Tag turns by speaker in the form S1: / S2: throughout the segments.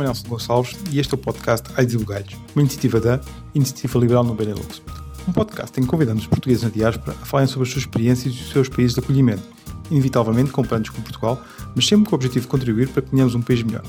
S1: nome é Nelson Gonçalves e este é o podcast e Bugalhos, uma iniciativa da Iniciativa Liberal no Benelux. Um podcast em que convidamos os portugueses na diáspora a falarem sobre as suas experiências e os seus países de acolhimento, inevitavelmente comparando com Portugal, mas sempre com o objetivo de contribuir para que tenhamos um país melhor.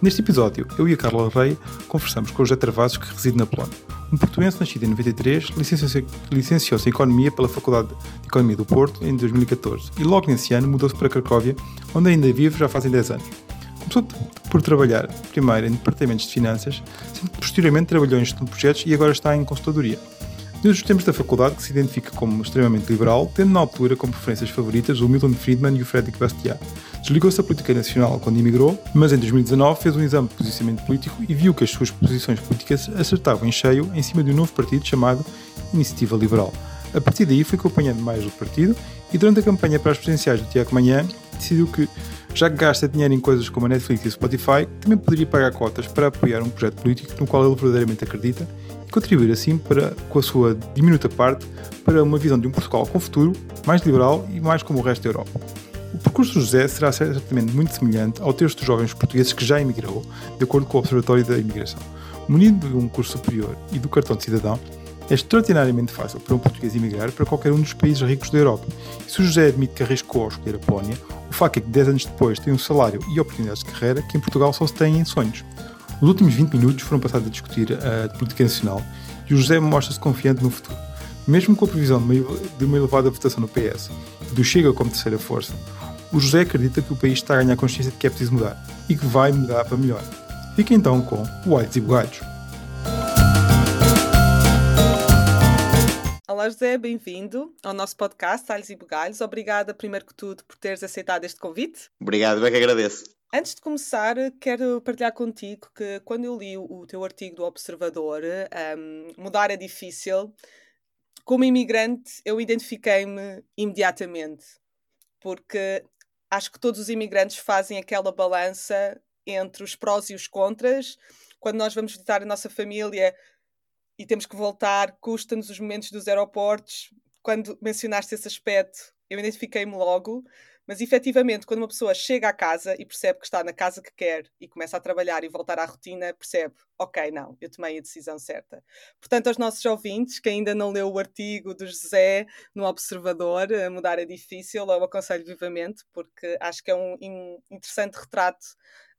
S1: Neste episódio, eu e a Carla Rei conversamos com o José Travassos, que reside na Polónia. Um portuense nascido em 93, licenciou-se licenciou em Economia pela Faculdade de Economia do Porto em 2014 e logo nesse ano mudou-se para Cracóvia, onde ainda vive já fazem 10 anos. Começou por trabalhar primeiro em departamentos de finanças, sendo que posteriormente trabalhou em gestão de projetos e agora está em consultadoria. Desde os tempos da faculdade, que se identifica como extremamente liberal, tendo na altura como preferências favoritas o Milton Friedman e o Frederic Bastiat. Desligou-se da política nacional quando emigrou, mas em 2019 fez um exame de posicionamento político e viu que as suas posições políticas acertavam em cheio em cima de um novo partido chamado Iniciativa Liberal. A partir daí foi acompanhando mais o partido e durante a campanha para as presidenciais do Tiago Manhã decidiu que já que gasta dinheiro em coisas como a Netflix e o Spotify, também poderia pagar cotas para apoiar um projeto político no qual ele verdadeiramente acredita e contribuir assim para, com a sua diminuta parte para uma visão de um Portugal com futuro, mais liberal e mais como o resto da Europa. O percurso do José será certamente muito semelhante ao texto dos jovens portugueses que já emigrou, de acordo com o Observatório da Imigração. Munido de um curso superior e do cartão de cidadão, é extraordinariamente fácil para um português emigrar para qualquer um dos países ricos da Europa. E se o José admite que arriscou ao escolher a Polónia, o facto é que 10 anos depois tem um salário e oportunidades de carreira que em Portugal só se têm em sonhos. Os últimos 20 minutos foram passados a discutir a política nacional e o José mostra-se confiante no futuro. Mesmo com a previsão de uma elevada votação no PS e do Chega como terceira força, o José acredita que o país está a ganhar consciência de que é preciso mudar e que vai mudar para melhor. Fica então com o Whites e Bugalhos.
S2: Olá José, bem-vindo ao nosso podcast Alhos e Bugalhos. Obrigada, primeiro que tudo, por teres aceitado este convite.
S3: Obrigado, bem que agradeço.
S2: Antes de começar, quero partilhar contigo que quando eu li o teu artigo do Observador, um, Mudar é Difícil, como imigrante eu identifiquei-me imediatamente, porque acho que todos os imigrantes fazem aquela balança entre os prós e os contras. Quando nós vamos visitar a nossa família, e temos que voltar, custa-nos os momentos dos aeroportos. Quando mencionaste esse aspecto, eu identifiquei-me logo, mas efetivamente, quando uma pessoa chega à casa e percebe que está na casa que quer e começa a trabalhar e voltar à rotina, percebe, ok, não, eu tomei a decisão certa. Portanto, aos nossos ouvintes, que ainda não leu o artigo do José no Observador, Mudar é Difícil, eu aconselho vivamente, porque acho que é um, interessante retrato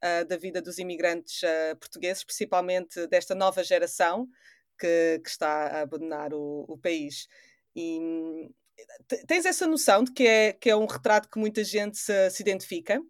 S2: uh, da vida dos imigrantes uh, portugueses, principalmente desta nova geração, que, que está a abandonar o, o país. E tens essa noção de que é, que é um retrato que muita gente se, se identifica?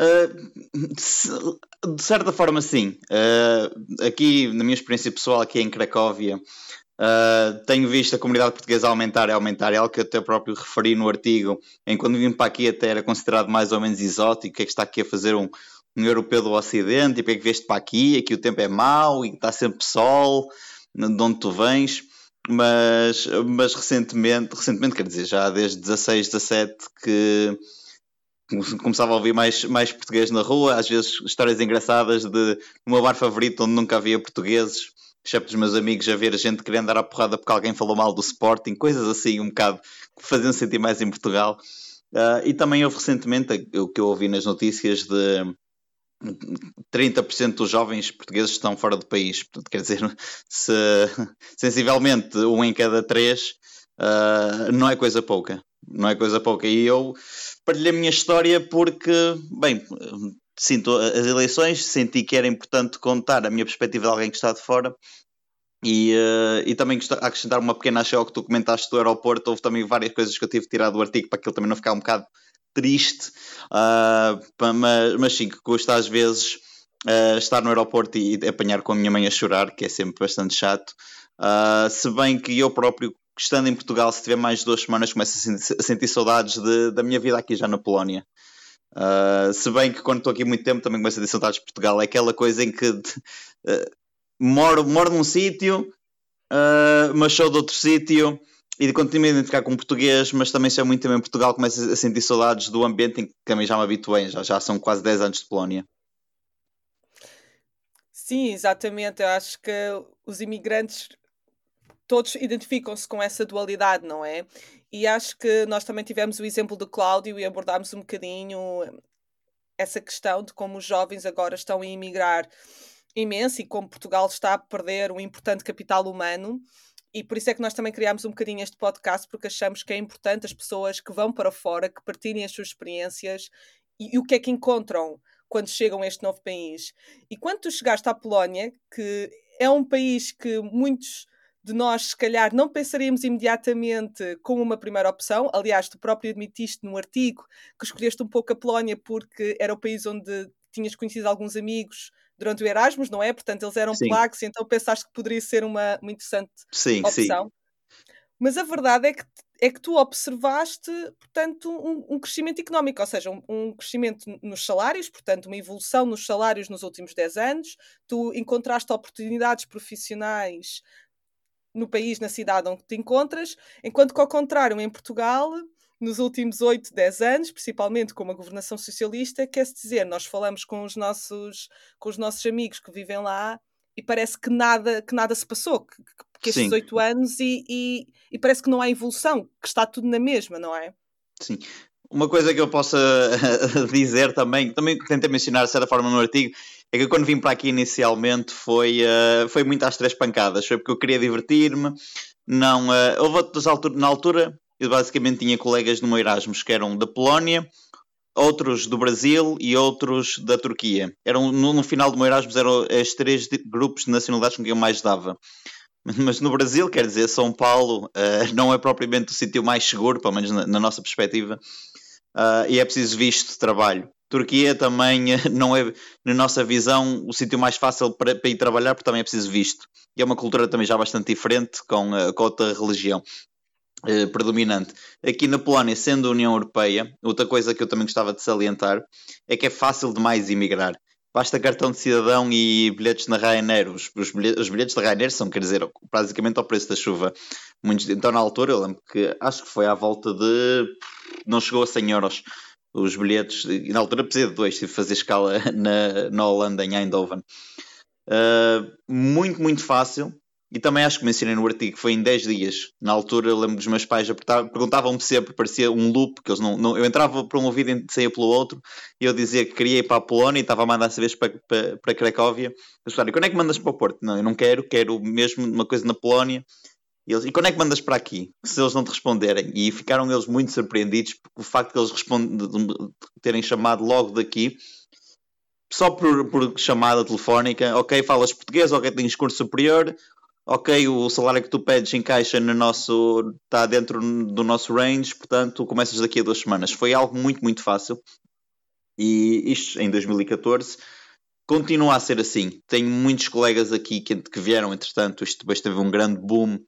S3: Uh, de certa forma, sim. Uh, aqui, na minha experiência pessoal, aqui em Cracóvia, uh, tenho visto a comunidade portuguesa aumentar e aumentar. É algo que eu até próprio referi no artigo, em quando vim para aqui até era considerado mais ou menos exótico. O que é que está aqui a fazer um, um europeu do Ocidente? E porque é que vieste para aqui? Aqui o tempo é mau e está sempre sol de onde tu vens, mas, mas recentemente, recentemente, quer dizer, já desde 16, 17 que começava a ouvir mais, mais português na rua, às vezes histórias engraçadas de uma bar favorito onde nunca havia portugueses, excepto os meus amigos, a ver gente querendo dar a porrada porque alguém falou mal do Sporting, coisas assim um bocado que faziam sentir mais em Portugal. Uh, e também houve recentemente o que eu ouvi nas notícias de 30% dos jovens portugueses estão fora do país. Portanto, quer dizer, se, sensivelmente um em cada três uh, não é coisa pouca. Não é coisa pouca. E eu partilhei a minha história porque, bem, sinto as eleições, senti que era importante contar a minha perspectiva de alguém que está de fora. E, uh, e também acrescentar uma pequena achei que tu comentaste do aeroporto. Houve também várias coisas que eu tive de tirar do artigo para que ele também não ficar um bocado triste, uh, mas, mas sim, que custa às vezes uh, estar no aeroporto e apanhar com a minha mãe a chorar, que é sempre bastante chato. Uh, se bem que eu próprio, estando em Portugal, se tiver mais de duas semanas, começo a sentir, a sentir saudades de, da minha vida aqui já na Polónia. Se bem que quando estou aqui muito tempo também começo a ter saudades de Portugal. É aquela coisa em que moro, moro num sítio, mas sou de outro sítio e continuo a identificar com português, mas também se é muito também Portugal, começo a sentir saudades do ambiente em que também já me habituei, já, já são quase 10 anos de Polónia.
S2: Sim, exatamente. Eu acho que os imigrantes todos identificam-se com essa dualidade, não é? E acho que nós também tivemos o exemplo do Cláudio e abordámos um bocadinho essa questão de como os jovens agora estão a emigrar imenso e como Portugal está a perder um importante capital humano. E por isso é que nós também criámos um bocadinho este podcast, porque achamos que é importante as pessoas que vão para fora, que partilhem as suas experiências e, e o que é que encontram quando chegam a este novo país. E quando tu chegaste à Polónia, que é um país que muitos de nós, se calhar, não pensaríamos imediatamente como uma primeira opção. Aliás, tu próprio admitiste no artigo que escolheste um pouco a Polónia porque era o país onde tinhas conhecido alguns amigos durante o Erasmus, não é? Portanto, eles eram sim. polacos, então pensaste que poderia ser uma, uma interessante sim, opção. Sim. Mas a verdade é que, é que tu observaste, portanto, um, um crescimento económico, ou seja, um, um, crescimento nos salários, portanto, uma evolução nos salários nos últimos 10 anos. Tu encontraste oportunidades profissionais no país, na cidade onde te encontras, enquanto que, ao contrário, em Portugal, nos últimos 8, 10 anos, principalmente com uma governação socialista, quer-se dizer, nós falamos com os, nossos, com os nossos amigos que vivem lá e parece que nada, que nada se passou, que, que estes oito anos e, e, e, parece que não há evolução, que está tudo na mesma, não é?
S3: Sim. Uma coisa que eu possa dizer também, também tentei mencionar de certa forma no artigo, é que quando vim para aqui inicialmente foi, uh, foi muito às três pancadas. Foi porque eu queria divertir-me. Não, uh, houve outras na altura, eu basicamente tinha colegas no meu Erasmus que eram da Polónia, outros do Brasil e outros da Turquia. Eram, no, no final do meu Erasmus eram os três grupos de nacionalidades com quem eu mais dava. Mas no Brasil, quer dizer, São Paulo uh, não é propriamente o sítio mais seguro, pelo menos na, na nossa perspectiva, uh, e é preciso visto de trabalho. Turquia também eh, não é, na nossa visão, o sítio mais fácil para, para, ir trabalhar, porque também é preciso visto. E é uma cultura também já bastante diferente com, com outra religião uh, predominante. Aqui na Polónia, sendo a União Europeia, outra coisa que eu também gostava de salientar é que é fácil demais emigrar. Basta cartão de cidadão e bilhetes na Ryanair. Os, os, bilhetes, os bilhetes da Ryanair são, quer dizer, basicamente ao preço da chuva. Muitos, então, na altura, eu lembro que acho que foi à volta de. não chegou a 100 euros os bilhetes, e na altura precisei de dois, tive de fazer escala na, na Holanda, em Eindhoven. Uh, muito, muito fácil. E também acho que mencionei no artigo foi em 10 dias. Na altura, eu lembro dos meus pais perguntavam-me sempre, parecia um loop, que eles não, não, eu entrava por um ouvido e saía pelo outro, e eu dizia que queria ir para a Polónia e estava a mandar essa para, para, para Cracóvia. Eles falaram, quando é que mandas para o Porto? Não, eu não quero, quero mesmo uma coisa na Polónia. E, eles, e quando é que mandas para aqui? Se eles não te responderem. E ficaram eles muito surpreendidos por o facto de eles terem chamado logo daqui, só por, por, chamada telefónica. Ok, falas português, ok, tens curso superior, ok, o salário que tu pedes encaixa no nosso. está dentro do nosso range, portanto, começas daqui a duas semanas. Foi algo muito, muito fácil. E isto em 2014 continua a ser assim. Tenho muitos colegas aqui que, que vieram, entretanto, isto depois teve um grande boom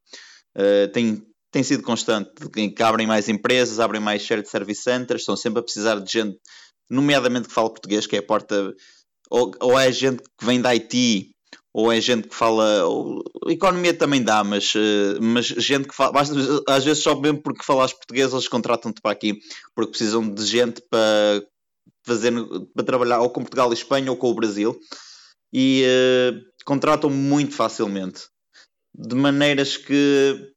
S3: Uh, tem, tem sido constante, que abrem mais empresas, abrem mais shared service centers, estão sempre a precisar de gente, nomeadamente que fala português, que é a porta, ou, ou é gente que vem da IT, ou é gente que fala. Ou, economia também dá, mas, uh, mas gente que fala. Basta, às vezes só mesmo porque falas português, eles contratam-te para aqui, porque precisam de gente para fazer para trabalhar ou com Portugal e Espanha ou com o Brasil e uh, contratam muito facilmente de maneiras que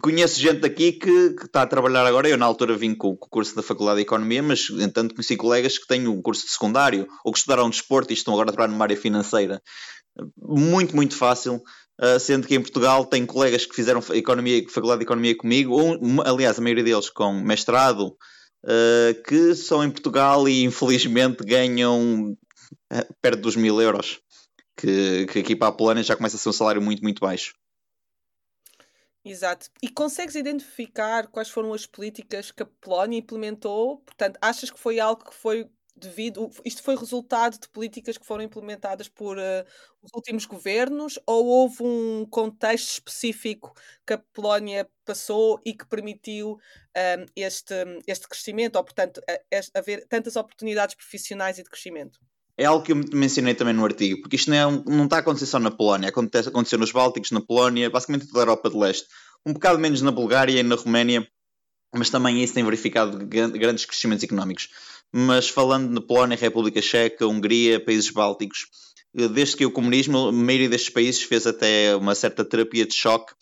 S3: conheço gente aqui que, que, está a trabalhar agora. Eu, na altura, vim com, o curso da Faculdade de Economia, mas, entanto, conheci colegas que têm um curso de secundário ou que estudaram desporto e estão agora a trabalhar numa área financeira. Muito, muito fácil. Uh, sendo que em Portugal tenho colegas que fizeram economia, Faculdade de Economia comigo, ou, aliás, a maioria deles com mestrado, uh, que são em Portugal e infelizmente ganham uh, perto dos mil euros que, que aqui para a Polónia já começa a ser um salário muito, muito baixo.
S2: Exato. E consegues identificar quais foram as políticas que a Polónia implementou? Portanto, achas que foi algo que foi devido. Isto foi resultado de políticas que foram implementadas por uh, os últimos governos ou houve um contexto específico que a Polónia passou e que permitiu um, eh, este, este crescimento, ou, portanto, haver tantas oportunidades profissionais e de crescimento?
S3: É algo que eu mencionei também no artigo, porque isto não, é um, não está a acontecer só na Polónia, acontece, aconteceu nos Bálticos, na Polónia, basicamente toda a Europa de Leste, um bocado menos na Bulgária e na Roménia, mas também isso tem verificado grandes crescimentos económicos. Mas falando na Polónia, República Checa, Hungria, países bálticos, eh, desde que o comunismo, a maioria destes países fez até uma certa terapia de choque,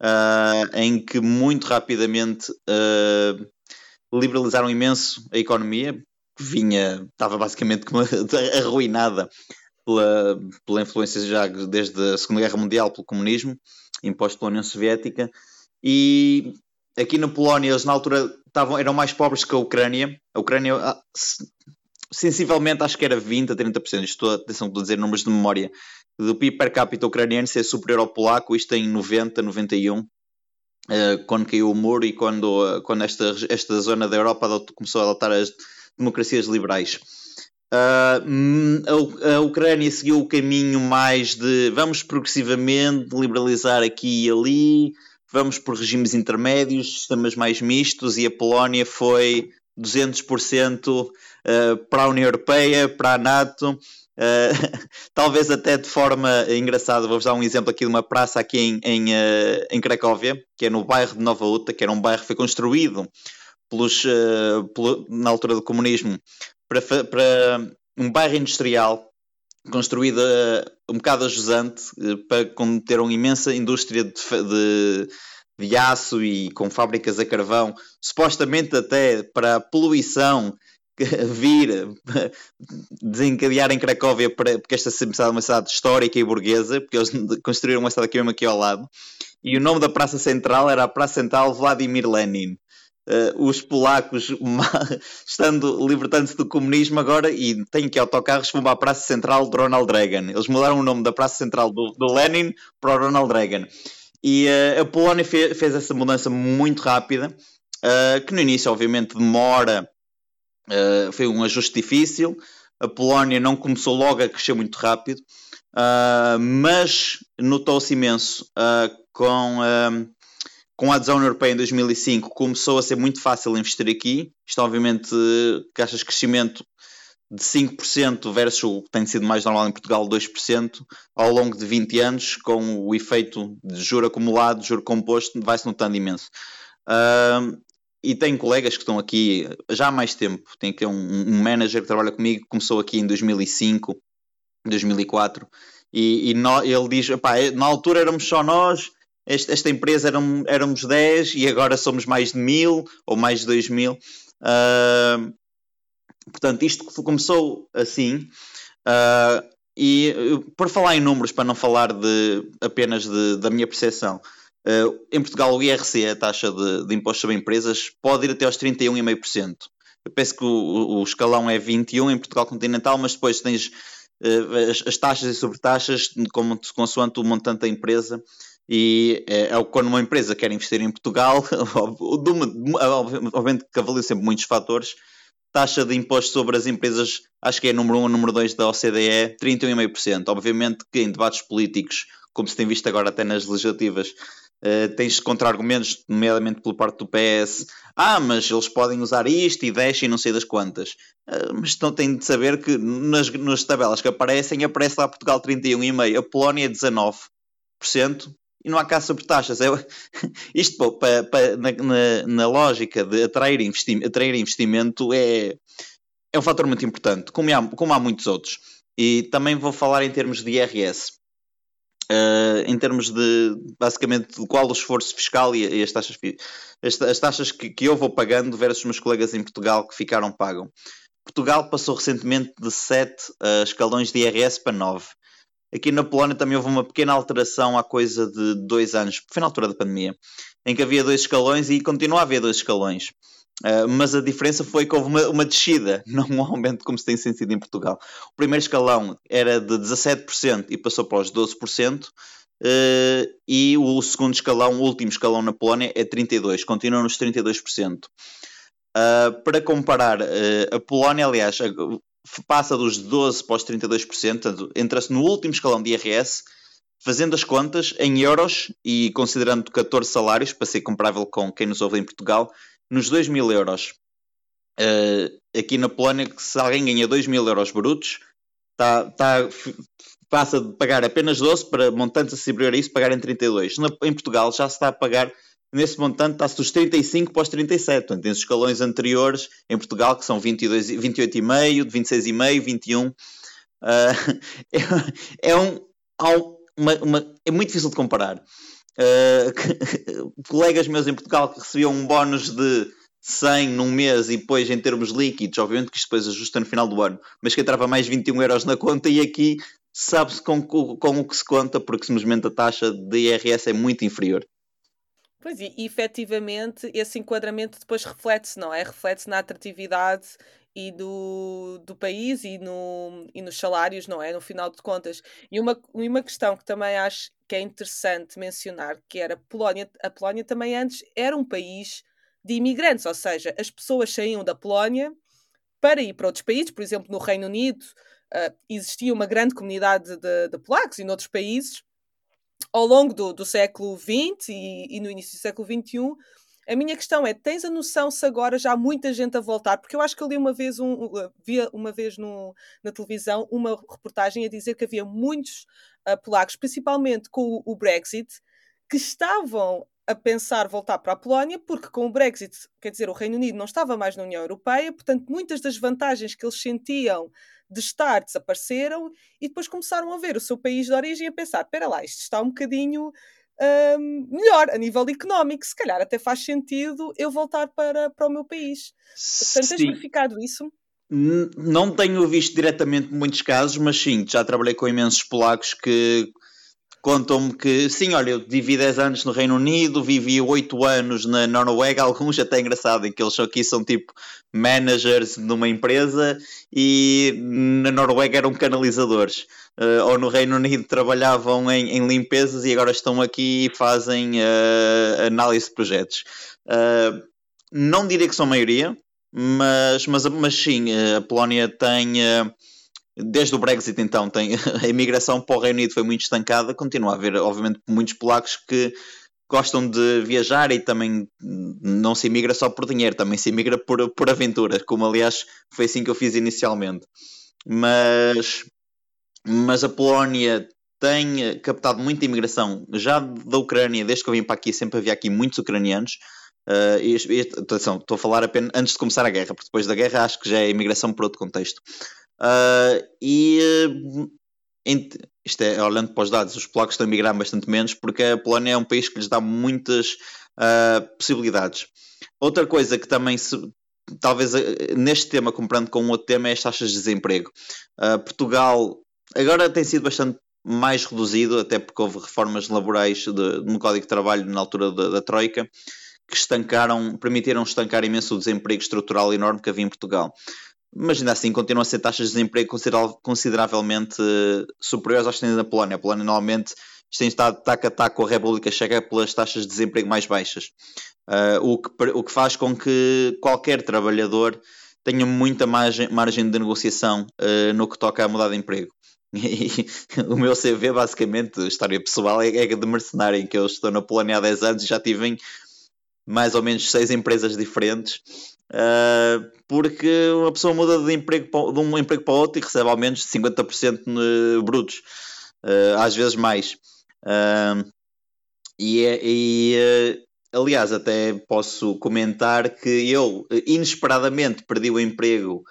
S3: uh, em que muito rapidamente uh, liberalizaram imenso a economia, vinha, estava basicamente arruinada pela, pela influência já desde a Segunda Guerra Mundial pelo comunismo, imposto pela União Soviética, e aqui na Polónia eles na altura estavam, eram mais pobres que a Ucrânia. A Ucrânia ah, sensivelmente acho que era 20 a 30%, estou, atenção, estou a dizer números de memória, do PIB per capita ucraniano ser superior ao polaco, isto em 90, 91, quando caiu o muro e quando, quando esta, esta zona da Europa começou a adotar as democracias liberais. Uh, a, Ucrânia seguiu o caminho mais de vamos progressivamente liberalizar aqui e ali, vamos por regimes intermédios, sistemas mais mistos, e a Polónia foi 200% uh, para a União Europeia, para a NATO. Uh, talvez até de forma engraçada, vou-vos dar um exemplo aqui de uma praça aqui em, em, em Cracóvia, que é no bairro de Nova Uta, que era um bairro que foi construído pelos, uh, pelo, na altura do comunismo para, para um bairro industrial construído uh, um bocado ajusante uh, para conter uma imensa indústria de, de, de, aço e com fábricas a carvão, supostamente até para a poluição vir desencadear em Cracóvia para, porque esta cidade é uma cidade histórica e burguesa, porque eles construíram uma cidade aqui mesmo aqui ao lado, e o nome da Praça Central era a Praça Central Vladimir Lenin uh, os polacos estando libertando-se do comunismo agora e têm que autocarros para a Praça Central de Ronald Reagan. Eles mudaram o nome da Praça Central do, do Lenin para o Ronald Reagan. E uh, a Polónia fez, fez, essa mudança muito rápida, uh, que no início, obviamente, demora, foi um ajuste difícil. A Polónia não começou logo a crescer muito rápido, mas notou-se imenso com com a adesão europeia em 2005 começou a ser muito fácil investir aqui. Isto obviamente de crescimento de 5% versus o que tem sido mais normal em Portugal, 2%, ao longo de 20 anos, com o efeito de juro acumulado, juro composto, vai-se notando imenso. E tenho colegas que estão aqui já há mais tempo. Tem aqui um, um manager que trabalha comigo, começou aqui em 2005, 2004, e, e no, ele diz: na altura éramos só nós, esta, esta empresa éramos 10 e agora somos mais de mil ou mais de 2 mil. Uh, portanto, isto começou assim. Uh, e por falar em números, para não falar de, apenas de, da minha percepção, uh, em Portugal o IRC, a taxa de, de imposto sobre empresas, pode ir até aos 31,5%. Eu penso que o, o, escalão é 21 em Portugal continental, mas depois tens as, as, taxas e sobretaxas como consoante o montante da empresa e é, é quando uma empresa quer investir em Portugal, obviamente que avalia sempre muitos fatores, taxa de imposto sobre as empresas, acho que é número 1 um, número 2 da OCDE, 31,5%. Obviamente que em debates políticos, como se tem visto agora até nas legislativas, uh, tens contra-argumentos, nomeadamente pela parte do PS, ah, mas eles podem usar isto e deixem não sei das quantas. Uh, mas então têm de saber que nas, nas tabelas que aparecem, aparece lá Portugal 31,5%, a Polónia 19%, e não há caso sobre taxas. É, isto pô, pa, pa, na, na, na, lógica de atrair, investi atrair investimento é, é um fator muito importante, como há, como há muitos outros. E também vou falar em termos de IRS. Uh, em termos de basicamente de qual o esforço fiscal e, e as taxas, as, as taxas que, que, eu vou pagando versus meus colegas em Portugal que ficaram pagam. Portugal passou recentemente de 7 uh, escalões de IRS para 9. Aqui na Polónia também houve uma pequena alteração há coisa de dois anos, foi na altura da pandemia, em que havia dois escalões e continua a haver dois escalões. Uh, mas a diferença foi que houve uma, uma, descida, não um aumento como se tem sentido em Portugal. O primeiro escalão era de 17% e passou para os 12%, uh, ah, e o segundo escalão, o último escalão na Polónia, é 32%, continua nos 32%. Uh, ah, para comparar, a Polónia, aliás, passa dos 12% para os 32%, entra-se no último escalão de IRS, fazendo as contas em euros e considerando 14 salários, para ser comparável com quem nos ouve em Portugal, nos 2 mil euros. Uh, aqui na Polónia, se alguém ganha 2 mil euros brutos, tá, tá, passa de pagar apenas 12 para montantes superior a isso, pagar em 32. Na, em Portugal já se está a pagar nesse montante está-se dos 35 para os 37. Portanto, tem escalões anteriores em Portugal, que são 22, 28,5, 26,5, 21. Uh, é, é, um, uma, uma, é muito difícil de comparar. Uh, colegas meus em Portugal que recebiam um bónus de 100 num mês e depois em termos líquidos, obviamente que isto depois ajusta no final do ano, mas que entrava mais 21 euros na conta e aqui sabe-se com, com o que se conta, porque simplesmente a taxa de IRS é muito inferior.
S2: Pois, e, e efetivamente esse enquadramento depois reflete-se, não é? Reflete-se na atratividade e do, do país e, no, e nos salários, não é? No final de contas. E uma, uma questão que também acho que é interessante mencionar, que era a Polónia, a Polónia também antes era um país de imigrantes, ou seja, as pessoas saíam da Polónia para ir para outros países, por exemplo, no Reino Unido uh, existia uma grande comunidade de, de polacos e noutros países, ao longo do, do século XX e, e, no início do século XXI. A minha questão é: tens a noção se agora já há muita gente a voltar? Porque eu acho que eu li uma vez, um, via uma vez no, na televisão uma reportagem a dizer que havia muitos uh, polacos, principalmente com o, o Brexit, que estavam a pensar voltar para a Polónia, porque com o Brexit, quer dizer, o Reino Unido não estava mais na União Europeia, portanto, muitas das vantagens que eles sentiam de estar desapareceram e depois começaram a ver o seu país de origem e a pensar: espera lá, isto está um bocadinho um, melhor a nível económico, se calhar até faz sentido eu voltar para, para o meu país. Portanto, tens verificado isso?
S3: Não tenho visto diretamente muitos casos, mas sim, já trabalhei com imensos polacos que contam-me que, sim, olha, eu vivi 10 anos no Reino Unido, vivi 8 anos na Noruega, alguns até engraçado, em que eles aqui são tipo managers numa empresa e na Noruega eram canalizadores. Uh, ou no Reino Unido trabalhavam em, em, limpezas e agora estão aqui e fazem uh, análise de projetos. Uh, não diria que são maioria, mas, mas, mas sim, a Polónia tem desde o Brexit então tem, a imigração para o Reino Unido foi muito estancada, continua a haver obviamente muitos polacos que gostam de viajar e também não se imigra só por dinheiro, também se imigra por, por aventura, como aliás foi assim que eu fiz inicialmente. Mas, mas a Polónia tem captado muita imigração já da Ucrânia, desde que eu vim para aqui sempre havia aqui muitos ucranianos. Uh, e, e, atenção, estou a falar apenas antes de começar a guerra, porque depois da guerra acho que já é imigração por outro contexto. Uh, e isto é, olhando para os dados, os polacos estão a migrar bastante menos porque a Polónia é um país que lhes dá muitas uh, possibilidades. Outra coisa que também se, talvez neste tema, comparando com outro tema, é as taxas de desemprego. Uh, Portugal agora tem sido bastante mais reduzido, até porque houve reformas laborais de, no Código de Trabalho na altura da, da Troika, que estancaram, permitiram estancar imenso o desemprego estrutural enorme que havia em Portugal mas ainda assim continuam a ser taxas de desemprego consideravelmente eh, superiores às que têm na Polónia. A Polónia normalmente tem estado taco a taco com a República Checa pelas taxas de desemprego mais baixas, uh, o, que, o que faz com que qualquer trabalhador tenha muita margem, margem de negociação uh, no que toca a mudar de emprego. E o meu CV, basicamente, história pessoal, é, é de mercenário, em que eu estou na Polónia há 10 anos e já tive em mais ou menos seis empresas diferentes Uh, porque uma pessoa muda de, emprego para, de um emprego para outro e recebe ao menos 50% brutos, uh, às vezes mais. Uh, e, é, e aliás, até posso comentar que eu inesperadamente perdi o emprego,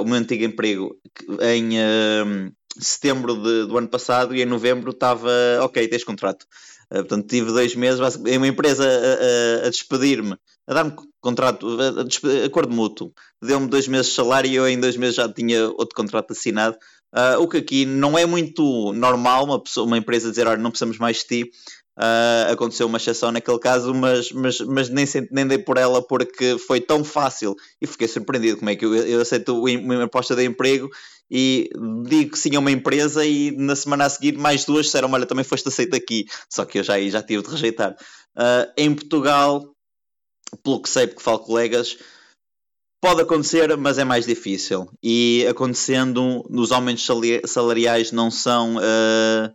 S3: o meu antigo emprego, em setembro de, do ano passado e em novembro estava ok, tens contrato. portanto, tive dois meses, uma empresa a, a, a despedir-me a dar-me contrato, a, acordo mútuo, deu-me dois meses de salário e eu em dois meses já tinha outro contrato assinado. Uh, o que aqui não é muito normal, uma, pessoa, uma empresa dizer, olha, não precisamos mais de ti. Uh, aconteceu uma exceção naquele caso, mas, mas, mas nem, nem dei por ela porque foi tão fácil e fiquei surpreendido como é que eu, eu aceito uma proposta de emprego e digo sim a uma empresa e na semana a seguir mais duas disseram, olha, também foste aceito aqui, só que eu já, já tive de rejeitar. Uh, em Portugal pelo que sei, porque falo colegas, pode acontecer, mas é mais difícil. E acontecendo, os aumentos salariais não são, uh,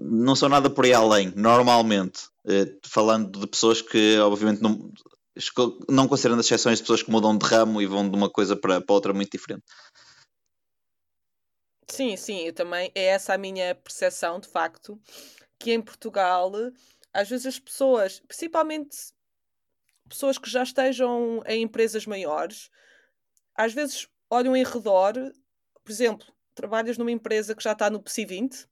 S3: não são nada por aí além, normalmente. Uh, falando de pessoas que, obviamente, não, não considerando as exceções de pessoas que mudam de ramo e vão de uma coisa para, para outra muito diferente.
S2: Sim, sim, eu também. É essa a minha percepção, de facto, que em Portugal, às vezes as pessoas, principalmente pessoas que já estejam em empresas maiores, às vezes olham em redor, por exemplo, trabalhas numa empresa que já está no PSI 20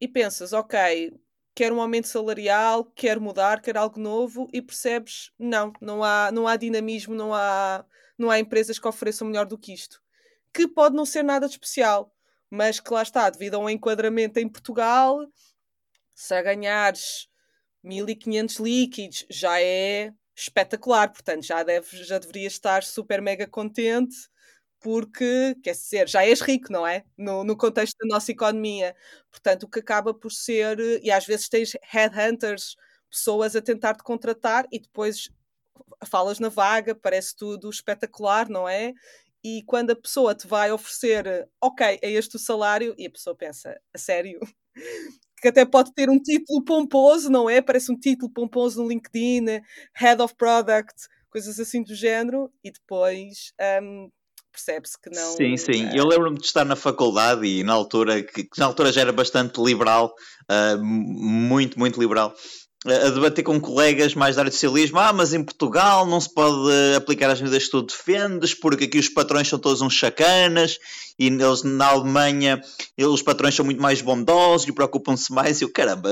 S2: e pensas, ok, quer um aumento salarial, quer mudar, quer algo novo e percebes, não, não há, não há dinamismo, não há, não há empresas que ofereçam melhor do que isto. Que pode não ser nada de especial, mas que lá está, devido a um enquadramento em Portugal, se a ganhares 1500 líquidos já é espetacular, portanto já, deve, já deverias estar super mega contente porque, quer dizer, já és rico, não é? No, no contexto da nossa economia. Portanto, o que acaba por ser, e às vezes tens headhunters, pessoas a tentar te contratar e depois falas na vaga, parece tudo espetacular, não é? E quando a pessoa te vai oferecer, ok, é este o salário, e a pessoa pensa, a sério? Que até pode ter um título pomposo, não é? Parece um título pomposo no LinkedIn, Head of Product, coisas assim do género, e depois um, percebe-se que não.
S3: Sim, sim. É... Eu lembro-me de estar na faculdade e na altura, que, que na altura já era bastante liberal, uh, muito, muito liberal a debater com colegas mais da área socialismo, ah, mas em Portugal não se pode aplicar as medidas que tu defendes, porque aqui os patrões são todos uns chacanas, e eles na Alemanha os patrões são muito mais bondosos e preocupam-se mais, e eu, caramba,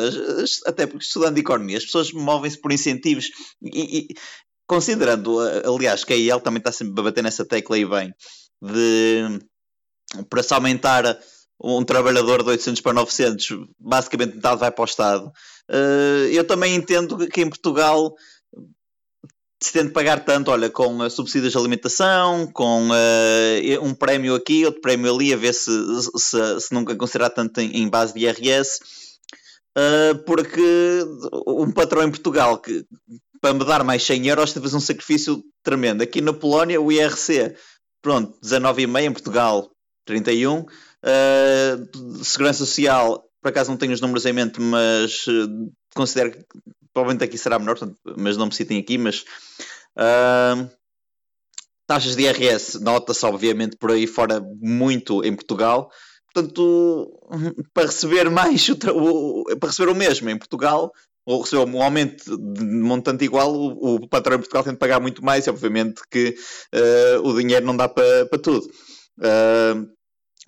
S3: até porque estudando economia, as pessoas movem-se por incentivos, e, e, considerando, aliás, que a IEL também está sempre a bater nessa tecla aí bem, de para se aumentar um trabalhador de 800 para 900, basicamente metade vai para o Estado. Uh, eu também entendo que em Portugal se tem de pagar tanto, olha, com uh, subsídios de alimentação, com uh, um prémio aqui, outro prémio ali, a ver se, se, se nunca considerar tanto em, em, base de IRS, uh, porque um patrão em Portugal que para me dar mais 100 euros teve um sacrifício tremendo. Aqui na Polónia, o IRC, pronto, 19,5, em Portugal 31, Uh, segurança Social, por acaso não tenho os números em mente, mas uh, considero que provavelmente aqui será menor, portanto, mas não me citem aqui, mas uh, taxas de IRS nota-se obviamente por aí fora muito em Portugal. Portanto, para receber mais, o, para receber o mesmo em Portugal, ou receber um aumento de montante igual, o, o patrão em Portugal tem de pagar muito mais, e obviamente que uh, o dinheiro não dá para, para tudo. Uh,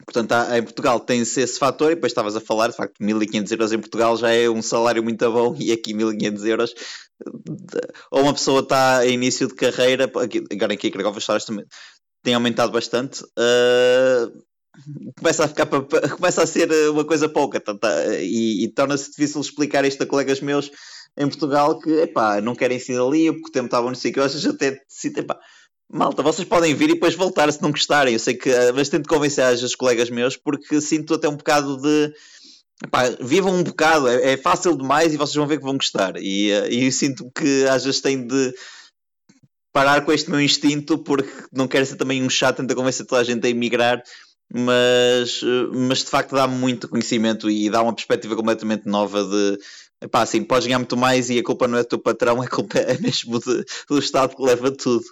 S3: Portanto, há, em Portugal tem-se esse fator, e depois estavas a falar, de facto, 1500 euros em Portugal já é um salário muito bom, e aqui 1500 euros, ou uma pessoa está em início de carreira, agora aqui em Cracóvia as salários também têm aumentado bastante, uh, começa a ficar começa a ser uma coisa pouca, e, e torna-se difícil explicar isto a colegas meus em Portugal que, epá, não querem ser ali, porque o tempo estava no sítio, eu até, epá, Malta, vocês podem vir e depois voltar se não gostarem. Eu sei que, eh, mas tento convencer às vezes colegas meus porque sinto até um bocado de. Pá, vivam um bocado, é, é, fácil demais e vocês vão ver que vão gostar. E, uh, e eu sinto que às vezes tenho de parar com este meu instinto porque não quero ser também um chato, tentar convencer toda a gente a emigrar, mas, eh, mas de facto dá-me muito conhecimento e dá uma perspectiva completamente nova de pá, assim, podes ganhar muito mais e a culpa não é do teu patrão, a culpa é mesmo de, do Estado que leva tudo.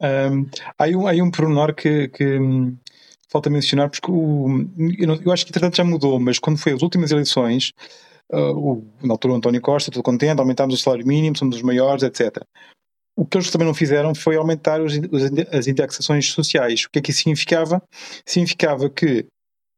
S1: Um, há, um, há um pormenor que, que hum, falta mencionar, porque o, eu, não, eu, acho que entretanto já mudou, mas quando foi as últimas eleições, uh, o, na altura o António Costa, tudo contente, aumentámos o salário mínimo, somos os maiores, etc. O que eles também não fizeram foi aumentar os, as indexações sociais. O que é que isso significava? Significava que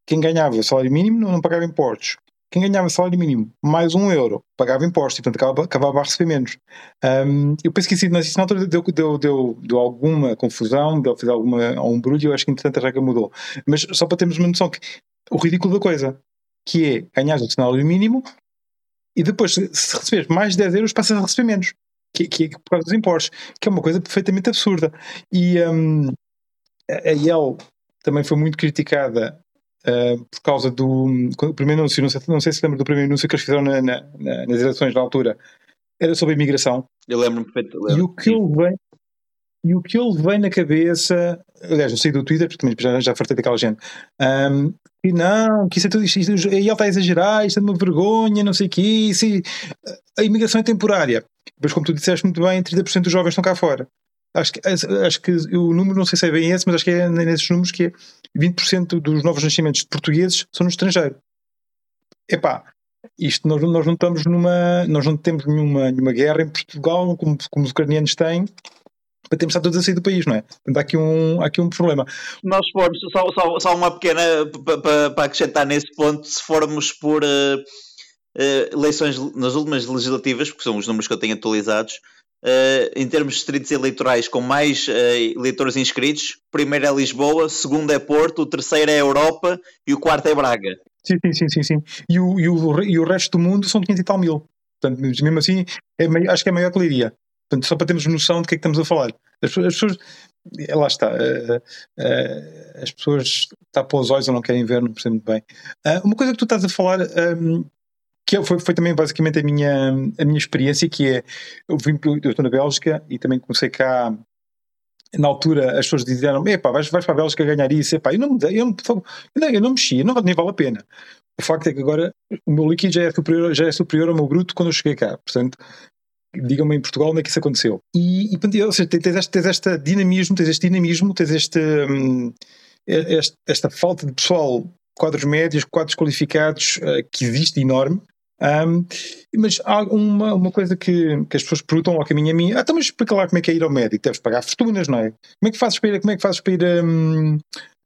S1: quem ganhava o salário mínimo não, não pagava impostos quem ganhava salário mínimo mais um euro pagava impostos e, portanto, acabava, acabava a receber menos. Um, eu penso que isso, isso na altura deu, deu, deu, deu alguma confusão, deu, alguma, um barulho, eu acho que, entretanto, a regra mudou. Mas só para termos uma noção que o ridículo da coisa, que é ganhar o salário mínimo e depois, se receberes mais de 10 euros, passas a receber menos. Que, que, por causa dos impostos, que é uma coisa perfeitamente absurda. E um, a IEL também foi muito criticada Uh, por causa do o primeiro anúncio, não sei, não sei se lembra do primeiro anúncio que eles fizeram na, na, na, nas eleições na altura, era sobre a imigração.
S3: Eu lembro-me perfeitamente.
S1: E o que ele vem e o que ele vem na cabeça, aliás, eu sei do Twitter, porque também já, já fartei daquela gente, um, e não, que isso é tudo, isto, isto, ele está a exagerar, isto é uma vergonha, não sei o quê, isso, a imigração é temporária. Mas como tu disseste muito bem, 30% dos jovens estão cá fora. Acho que, acho que o número, não sei se é bem esse, mas acho que é nesses números que é 20% dos novos nascimentos de portugueses são no estrangeiro. Epá, isto nós, nós não estamos numa. Nós não temos nenhuma, nenhuma guerra em Portugal, como, como os ucranianos têm, para termos estado todos a sair do país, não é? Portanto, há aqui um, há aqui um problema.
S3: Nós formos, só, só, só uma pequena para acrescentar nesse ponto, se formos por. Uh uh, eleições nas últimas legislativas, porque são os números que eu tenho atualizados, uh, em termos de distritos eleitorais com mais uh, eleitores inscritos, primeiro é Lisboa, segundo é Porto, o terceiro é Europa e o quarto é Braga.
S1: Sim, sim, sim, sim. E, o, e, o, e o resto do mundo são 500 e tal mil. Portanto, mesmo assim, é acho que é maior que Leiria. Portanto, só para termos noção de que é que estamos a falar. As, as pessoas, eh, lá está, uh, uh, as pessoas tapam os olhos ou não querem ver, não percebo muito bem. Uh, uma coisa que tu estás a falar, um, que foi, foi também basicamente a minha, a minha experiência, que é, eu, vim, eu estou na Bélgica e também comecei cá na altura as pessoas diziam, epá, vais, vais para a Bélgica ganhar isso, epá, eu não, eu não, eu não, eu não mexia, não, nem vale a pena. O facto é que agora o meu líquido já é superior, já é superior ao meu bruto quando eu cheguei cá, portanto, digam-me em Portugal onde é que isso aconteceu. E, e ou seja, tens este, tens este dinamismo, tens este dinamismo, tens este, hum, este, esta falta de pessoal, quadros médios, quadros qualificados, uh, que existe enorme, um, mas há uma, uma coisa que, que as pessoas perguntam ao caminho a mim: ah, então, mas explica lá como é que é ir ao médico, deves pagar fortunas, não é? Como é que fazes para ir, como é que fazes para ir, um,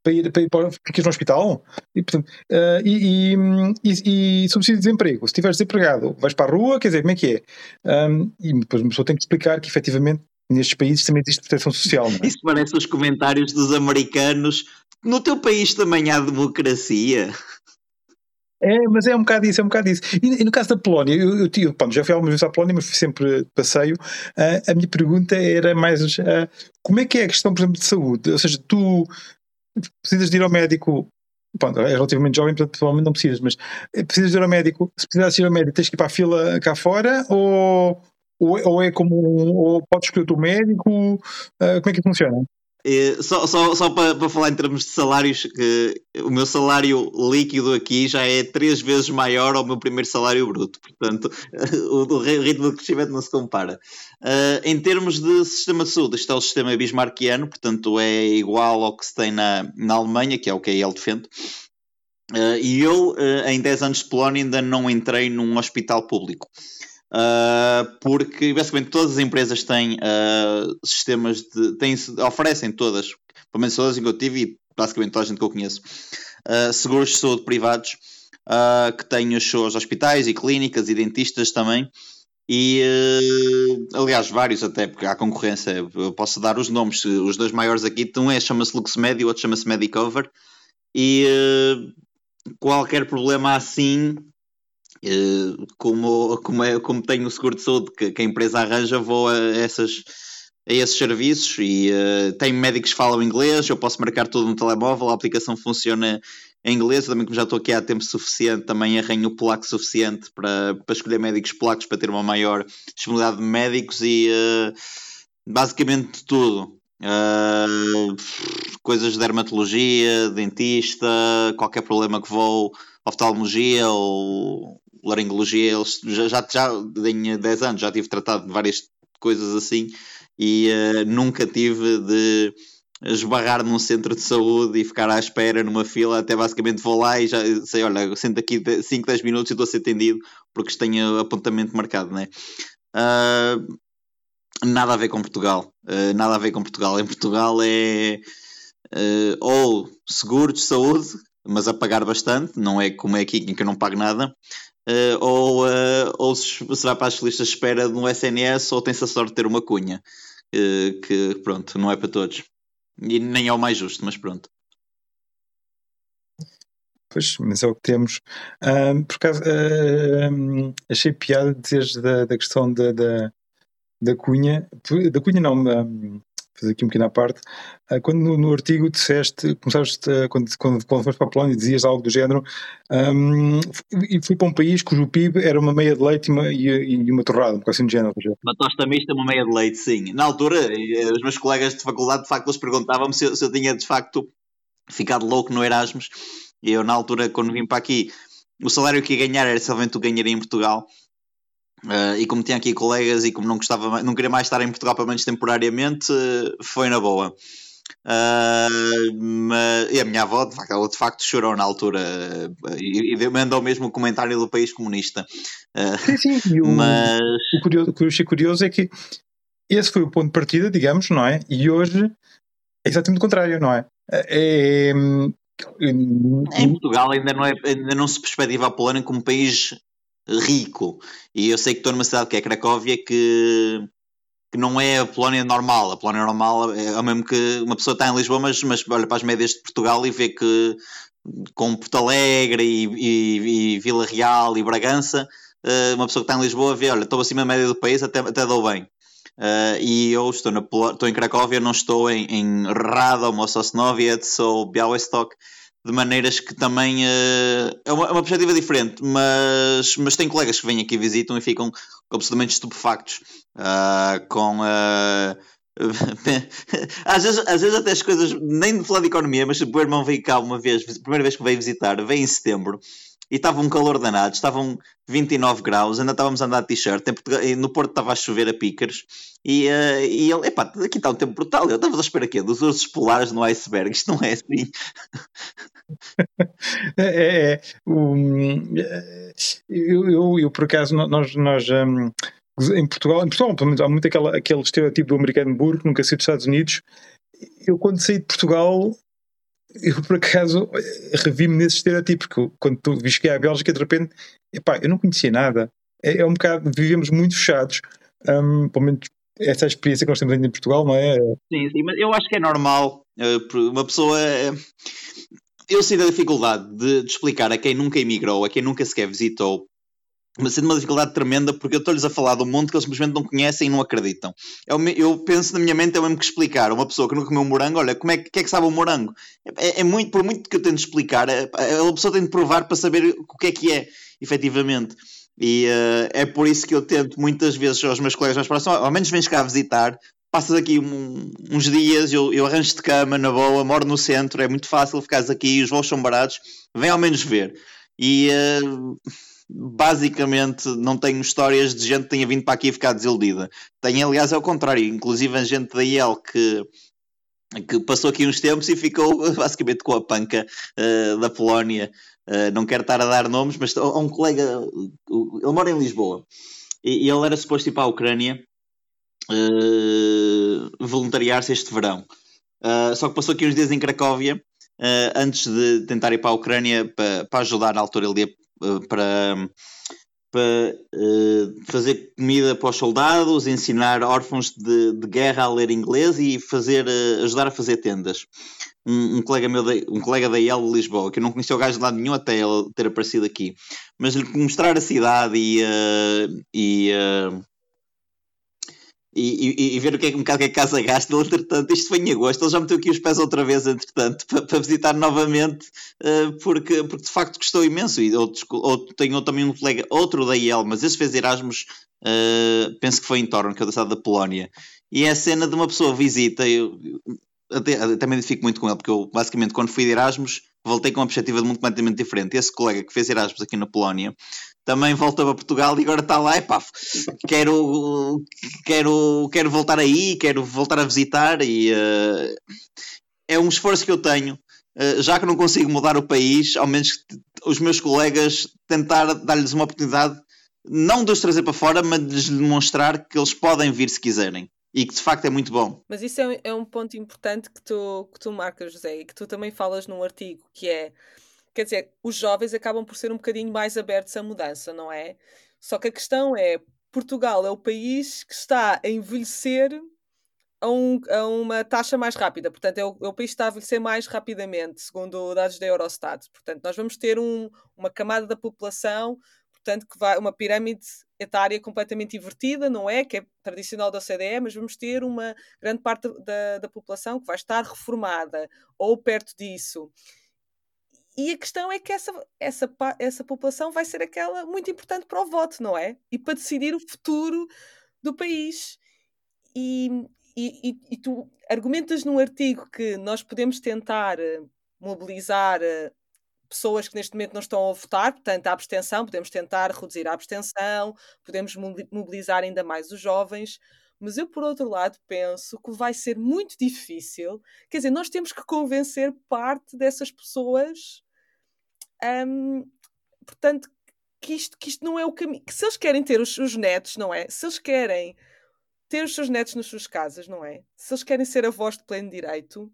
S1: para ir, para ir para, ficas no hospital? E, portanto, uh, e, e, e, subsídio de desemprego, se estiveres desempregado, vais para a rua, quer dizer, como é que é? Um, e depois uma pessoa tem que explicar que efetivamente nestes países também existe proteção social. É?
S3: Isso parece os comentários dos americanos. No teu país também há democracia.
S1: É, mas é um bocado isso, é um bocado isso. E, e no caso da Polónia, eu, eu, eu pronto, já fui algumas vezes à Polónia, mas fui sempre passeio. Uh, a minha pergunta era mais uh, como é que é a questão, por exemplo, de saúde? Ou seja, tu precisas de ir ao médico. Pronto, é relativamente jovem, portanto, provavelmente não precisas, mas eh, precisas de ir ao médico. Se precisas de ir ao médico, tens que ir para a fila cá fora ou, ou, ou é como. Ou podes escolher o teu médico? Uh, como é que funciona?
S3: É, só, só, só para, para falar em termos de salários, que o meu salário líquido aqui já é três vezes maior ao meu primeiro salário bruto, portanto o, o ritmo de crescimento não se compara. Uh, em termos de sistema de saúde, este é o sistema bismarckiano, portanto é igual ao que se tem na, na Alemanha, que é o que ele defende. Uh, e eu, em 10 anos de Polónia, ainda não entrei num hospital público. Uh, porque basicamente todas as empresas têm uh, sistemas de. Têm, oferecem todas, pelo menos todas que eu tive e basicamente toda a gente que eu conheço, uh, seguros de saúde privados que têm os seus hospitais e clínicas e dentistas também. E aliás, vários até, porque há concorrência. Eu posso dar os nomes, os dois maiores aqui. Um é chama-se LuxMed e o outro chama-se Medicover. E qualquer problema assim como, como, é, como tenho o seguro de saúde que, que a empresa arranja, vou a, essas, a esses serviços e uh, tenho médicos que falam inglês, eu posso marcar tudo no telemóvel, a aplicação funciona em inglês, também como já estou aqui há tempo suficiente, também arranho o polaco suficiente para, para escolher médicos polacos para ter uma maior disponibilidade de médicos e uh, basicamente tudo. Uh, coisas de dermatologia, dentista, qualquer problema que vou, oftalmologia ou laringologia, eles já, já, já em 10 anos já tive tratado de várias coisas assim e uh, nunca tive de esbarrar num centro de saúde e ficar à espera numa fila, até basicamente vou lá e já sei, olha, sento aqui 5, 10 minutos e estou a ser atendido porque tenho apontamento marcado, né? Uh, nada a ver com Portugal, uh, nada a ver com Portugal. Em Portugal é uh, ou seguro de saúde, mas a pagar bastante, não é como é aqui em que eu não pago nada, uh, ou, uh, ou se, se vai para as listas de espera um SNS ou tem-se a sorte de ter uma cunha, uh, que pronto, não é para todos. E nem é o mais justo, mas pronto.
S1: Pois, mas é o que temos. por acaso, achei piada dizeres da, da questão da, da, da cunha, da cunha não, fazer aqui um bocadinho à parte, ah, quando no, no artigo disseste, começaste, quando, quando, quando foste para a Polónia dizias algo do género, um, e fui para um país cujo PIB era uma meia de leite e uma, e, uma torrada, um bocado assim de género.
S3: Uma tosta mista, uma meia de leite, sim. Na altura, os meus colegas de faculdade, de facto, eles perguntavam-me se, se eu tinha, de facto, ficado louco no Erasmus, e eu, na altura, quando vim para aqui, o salário que ia ganhar era somente o que ganharia em Portugal, Uh, e como tinha aqui colegas e como não gostava, não queria mais estar em Portugal pelo menos temporariamente, uh, foi na boa. Uh, mas, e a minha avó, de facto, ela de facto chorou na altura e, e mandou mesmo o comentário do país comunista.
S1: sim, sim, e o, mas... o, curioso, o que eu achei curioso é que esse foi o ponto de partida, digamos, não é? E hoje é exatamente o contrário, não é? é, é
S3: em Portugal ainda não, é, ainda não se perspectiva a Polónia como país rico. E eu sei que estou numa cidade que é Cracóvia que, que não é a Polónia normal. A Polónia normal é o mesmo que uma pessoa está em Lisboa, mas, mas olha para as médias de Portugal e vê que com Porto Alegre e, e, e Vila Real e Bragança, uh, uma pessoa que está em Lisboa vê, olha, estou acima da média do país, até, até dou bem. Uh, e eu estou, na, estou em Cracóvia, não estou em, em Radom ou Sosnowiec ou Białystok, de maneiras que também uh, é, uma, é uma perspectiva diferente, mas, mas tem colegas que vêm aqui visitam e ficam absolutamente estupefactos uh, com uh, às, vezes, às vezes até as coisas, nem de falar de economia, mas o meu irmão veio cá uma vez, primeira vez que veio visitar, veio em setembro e estava um calor danado, estavam 29 graus, ainda estávamos a andar de t-shirt, no Porto estava a chover a picas e, uh, e ele, epá, aqui está um tempo brutal, eu estava a esperar aqui, dos ursos polares no iceberg, isto não é assim.
S1: é, é um, eu, eu, eu, por acaso, nós, nós um, em Portugal, em Portugal, pelo menos, há muito aquela, aquele estereotipo do americano burro, nunca saiu dos Estados Unidos. Eu, quando saí de Portugal, eu por acaso revi-me nesse estereotipo, porque quando tu viste à Bélgica, de repente, epá, eu não conhecia nada. É, é um bocado, vivemos muito fechados. Um, pelo menos essa é a experiência que nós temos ainda em Portugal, não é?
S3: Sim, sim, mas eu acho que é normal. Uh, uma pessoa. Uh, eu sei da dificuldade de, de, explicar a quem nunca emigrou, a quem nunca sequer visitou, mas sendo uma dificuldade tremenda porque eu estou-lhes a falar de um mundo que eles simplesmente não conhecem e não acreditam. Eu, eu penso na minha mente, é mesmo que explicar a uma pessoa que nunca comeu um morango, olha, como é que, que, é que sabe o um morango? É, é, muito, por muito que eu tente explicar, é, a pessoa tem de provar para saber o que é que é, efetivamente. E uh, é por isso que eu tento muitas vezes aos meus colegas mais próximos, ao menos vens cá visitar, passas aqui um, uns dias, eu, eu arranjo de cama na boa, moro no centro, é muito fácil ficares aqui, os voos são baratos, vem ao menos ver. E uh, basicamente não tenho histórias de gente que tenha vindo para aqui e ficar desiludida. Tenho, aliás, ao contrário, inclusive a gente da IEL que, que passou aqui uns tempos e ficou basicamente com a panca uh, da Polónia. Uh, não quero estar a dar nomes, mas há um colega, ele mora em Lisboa e, e ele era suposto ir para a Ucrânia uh, voluntariar-se este verão. só que passou aqui uns dias em Cracóvia antes de tentar ir para a Ucrânia para, para ajudar. Na altura ele ia para, para uh, fazer comida para os soldados, ensinar órfãos de, de guerra a ler inglês e fazer, uh, ajudar a fazer tendas. Um, um, colega meu, de, um colega da IEL de Lisboa, que eu não conhecia o gajo de lado nenhum até ele ter aparecido aqui, mas lhe mostrar a cidade e, uh, e e, e, e, ver o que é, um bocado é que a casa gasta. Entretanto, isto foi em agosto, ele já meteu aqui os pés outra vez, entretanto, para, para visitar novamente, uh, porque, porque de facto gostou imenso. E outros, outro, tenho também um colega, outro da IEL, mas esse fez Erasmus, uh, penso que foi em Torno, que é da cidade da Polónia. E é a cena de uma pessoa visita, eu, até, também identifico muito com ele, porque eu basicamente quando fui de Erasmus voltei com uma perspectiva de mundo completamente diferente. Esse colega que fez Erasmus aqui na Polónia também volta para Portugal e agora está lá, epá, quero, quero, quero voltar aí, quero voltar a visitar e uh, é um esforço que eu tenho. Uh, já que não consigo mudar o país, ao menos os meus colegas tentar dar-lhes uma oportunidade, não de os trazer para fora, mas de lhes demonstrar que eles podem vir se quiserem e que de facto é muito bom.
S2: Mas isso é, é um ponto importante que tu, que tu marcas, José, e que tu também falas num artigo, que é Quer dizer, os jovens acabam por ser um bocadinho mais abertos à mudança, não é? Só que a questão é: Portugal é o país que está a envelhecer a, um, a uma taxa mais rápida. Portanto, é o, é o, país que está a envelhecer mais rapidamente, segundo dados da Eurostat. Portanto, nós vamos ter um, uma camada da população, portanto, que vai uma pirâmide etária completamente invertida, não é? Que é tradicional da OCDE, mas vamos ter uma grande parte da, da população que vai estar reformada ou perto disso. E a questão é que essa, essa, essa população vai ser aquela muito importante para o voto, não é? E para decidir o futuro do país. E, e, e tu argumentas num artigo que nós podemos tentar eh, mobilizar eh, pessoas que neste momento não estão a votar, portanto, a abstenção, podemos tentar reduzir a abstenção, podemos mobilizar ainda mais os jovens, mas eu, por outro lado, penso que vai ser muito difícil. Quer dizer, nós temos que convencer parte dessas pessoas um, portanto, que isto, que isto não é o caminho. Que se eles querem ter os, os netos, não é? Se eles querem ter os seus netos nas suas casas, não é? Se eles querem ser avós de pleno direito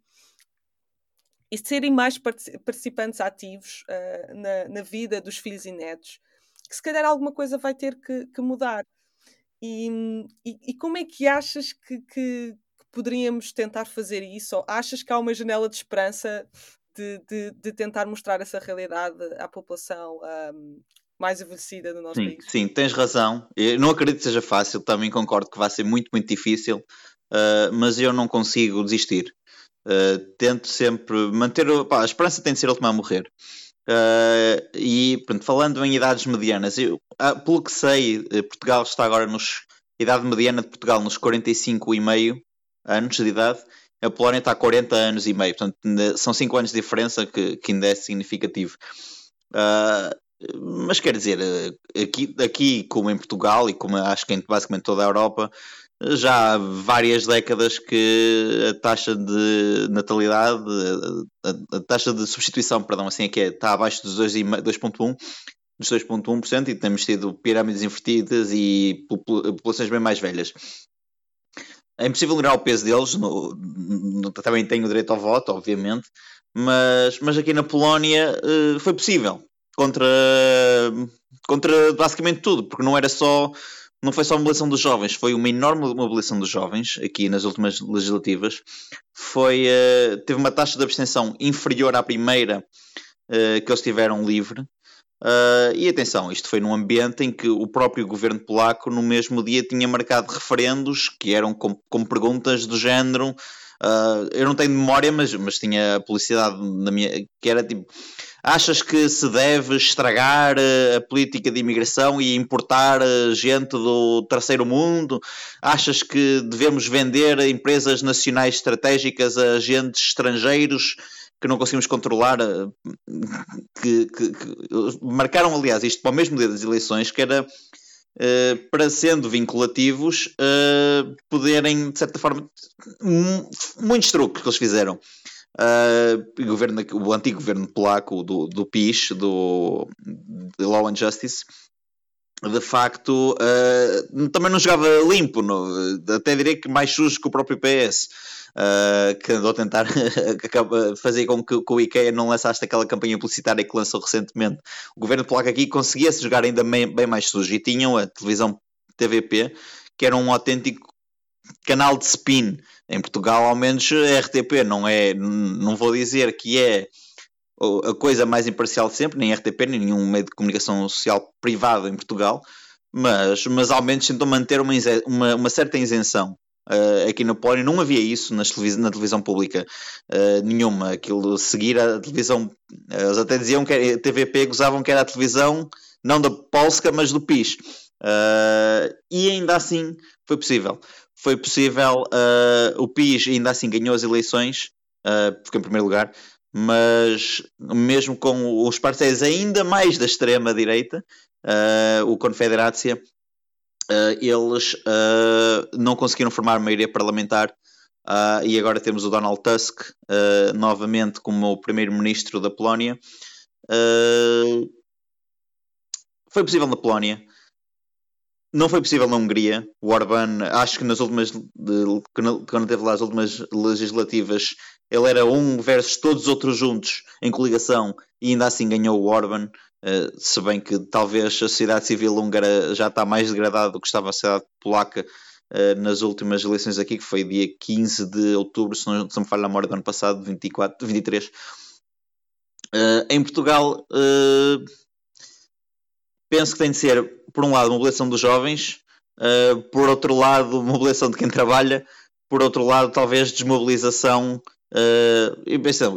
S2: e serem mais participantes ativos uh, na, na, vida dos filhos e netos, que se calhar alguma coisa vai ter que, que mudar. E, e, e, como é que achas que, que, que, poderíamos tentar fazer isso? Ou achas que há uma janela de esperança de, de, de tentar mostrar essa realidade à população um, mais envelhecida do nosso
S3: sim,
S2: país?
S3: Sim, tens razão. Eu não acredito que seja fácil, também concordo que vai ser muito, muito difícil, uh, mas eu não consigo desistir. Uh, tento sempre manter. Pá, a esperança tem de ser a última a morrer. Uh, e pronto, falando em idades medianas, eu, ah, pelo que sei, Portugal está agora nos. idade mediana de Portugal nos 45,5 anos de idade, a Polónia está a 40 anos e meio, portanto são 5 anos de diferença que, que ainda é significativo. Uh, mas quer dizer, aqui, aqui como em Portugal e como acho que em basicamente toda a Europa, já há várias décadas que a taxa de natalidade, a, a taxa de substituição, perdão, assim é que é, está abaixo dos 2,1%, dos 2,1% e temos tido pirâmides invertidas e populações bem mais velhas. É impossível ignorar o peso deles, no, no, também tenho o direito ao voto, obviamente, mas, mas aqui na Polónia uh, foi possível contra, contra basicamente tudo, porque não era só não foi só a mobilização dos jovens, foi uma enorme mobilização dos jovens aqui nas últimas legislativas. Foi, uh, teve uma taxa de abstenção inferior à primeira uh, que eles tiveram livre. Uh, e atenção, isto foi num ambiente em que o próprio governo polaco, no mesmo dia, tinha marcado referendos que eram com, com perguntas do género. eu não tenho memória, mas, mas tinha publicidade na minha. que era tipo Achas que se deve estragar eh, a política de imigração e importar gente do terceiro mundo? Achas que devemos vender empresas nacionais estratégicas a agentes estrangeiros que não conseguimos controlar? Eh, que, que, que marcaram, aliás, isto para o mesmo dia das eleições, que era Uh, para sendo vinculativos, uh, poderem, de certa forma, muitos truques que eles fizeram. Uh, governo, o antigo governo polaco do, do PIS, do Law and Justice, de facto também não jogava limpo, no, até direi que mais sujo que o próprio PS. Uh, que andou a tentar fazer com que, que, o IKEA não lançasse aquela campanha publicitária que lançou recentemente. O governo polaco aqui conseguia-se jogar ainda bem, bem mais sujo e tinham a televisão TVP, que era um autêntico canal de spin em Portugal, ao menos a RTP não é, não vou dizer que é a coisa mais imparcial de sempre, nem RTP, nem nenhum meio de comunicação social privado em Portugal, mas, mas ao menos tentou manter uma, uma, uma certa isenção. Uh, aqui na Polónia não havia isso nas televis na televisão pública uh, nenhuma. Aquilo seguir a televisão, uh, eles até diziam que a TVP gozavam que era a televisão não da Polska, mas do PIS. e ainda assim foi possível foi possível. Uh, o PIS ainda assim ganhou as eleições, uh, ficou em primeiro lugar, mas mesmo com os parceiros ainda mais da extrema-direita, uh, o Confederacia, uh, eles não conseguiram formar maioria parlamentar. e agora temos o Donald Tusk novamente como o primeiro-ministro da Polónia. foi possível na Polónia, não foi possível na Hungria. O Orbán, acho que nas últimas, quando teve lá as últimas legislativas, ele era um versus todos os outros juntos em coligação e ainda assim ganhou o Orbán. Uh, se bem que talvez a sociedade civil húngara já está mais degradada do que estava a sociedade polaca uh, nas últimas eleições aqui, que foi dia 15 de outubro, se não, se não me falha a memória do ano passado, 24, 23. Uh, em Portugal, penso que tem de ser por um lado, mobilização dos jovens, por outro lado, mobilização de quem trabalha, por outro lado, talvez desmobilização. Uh,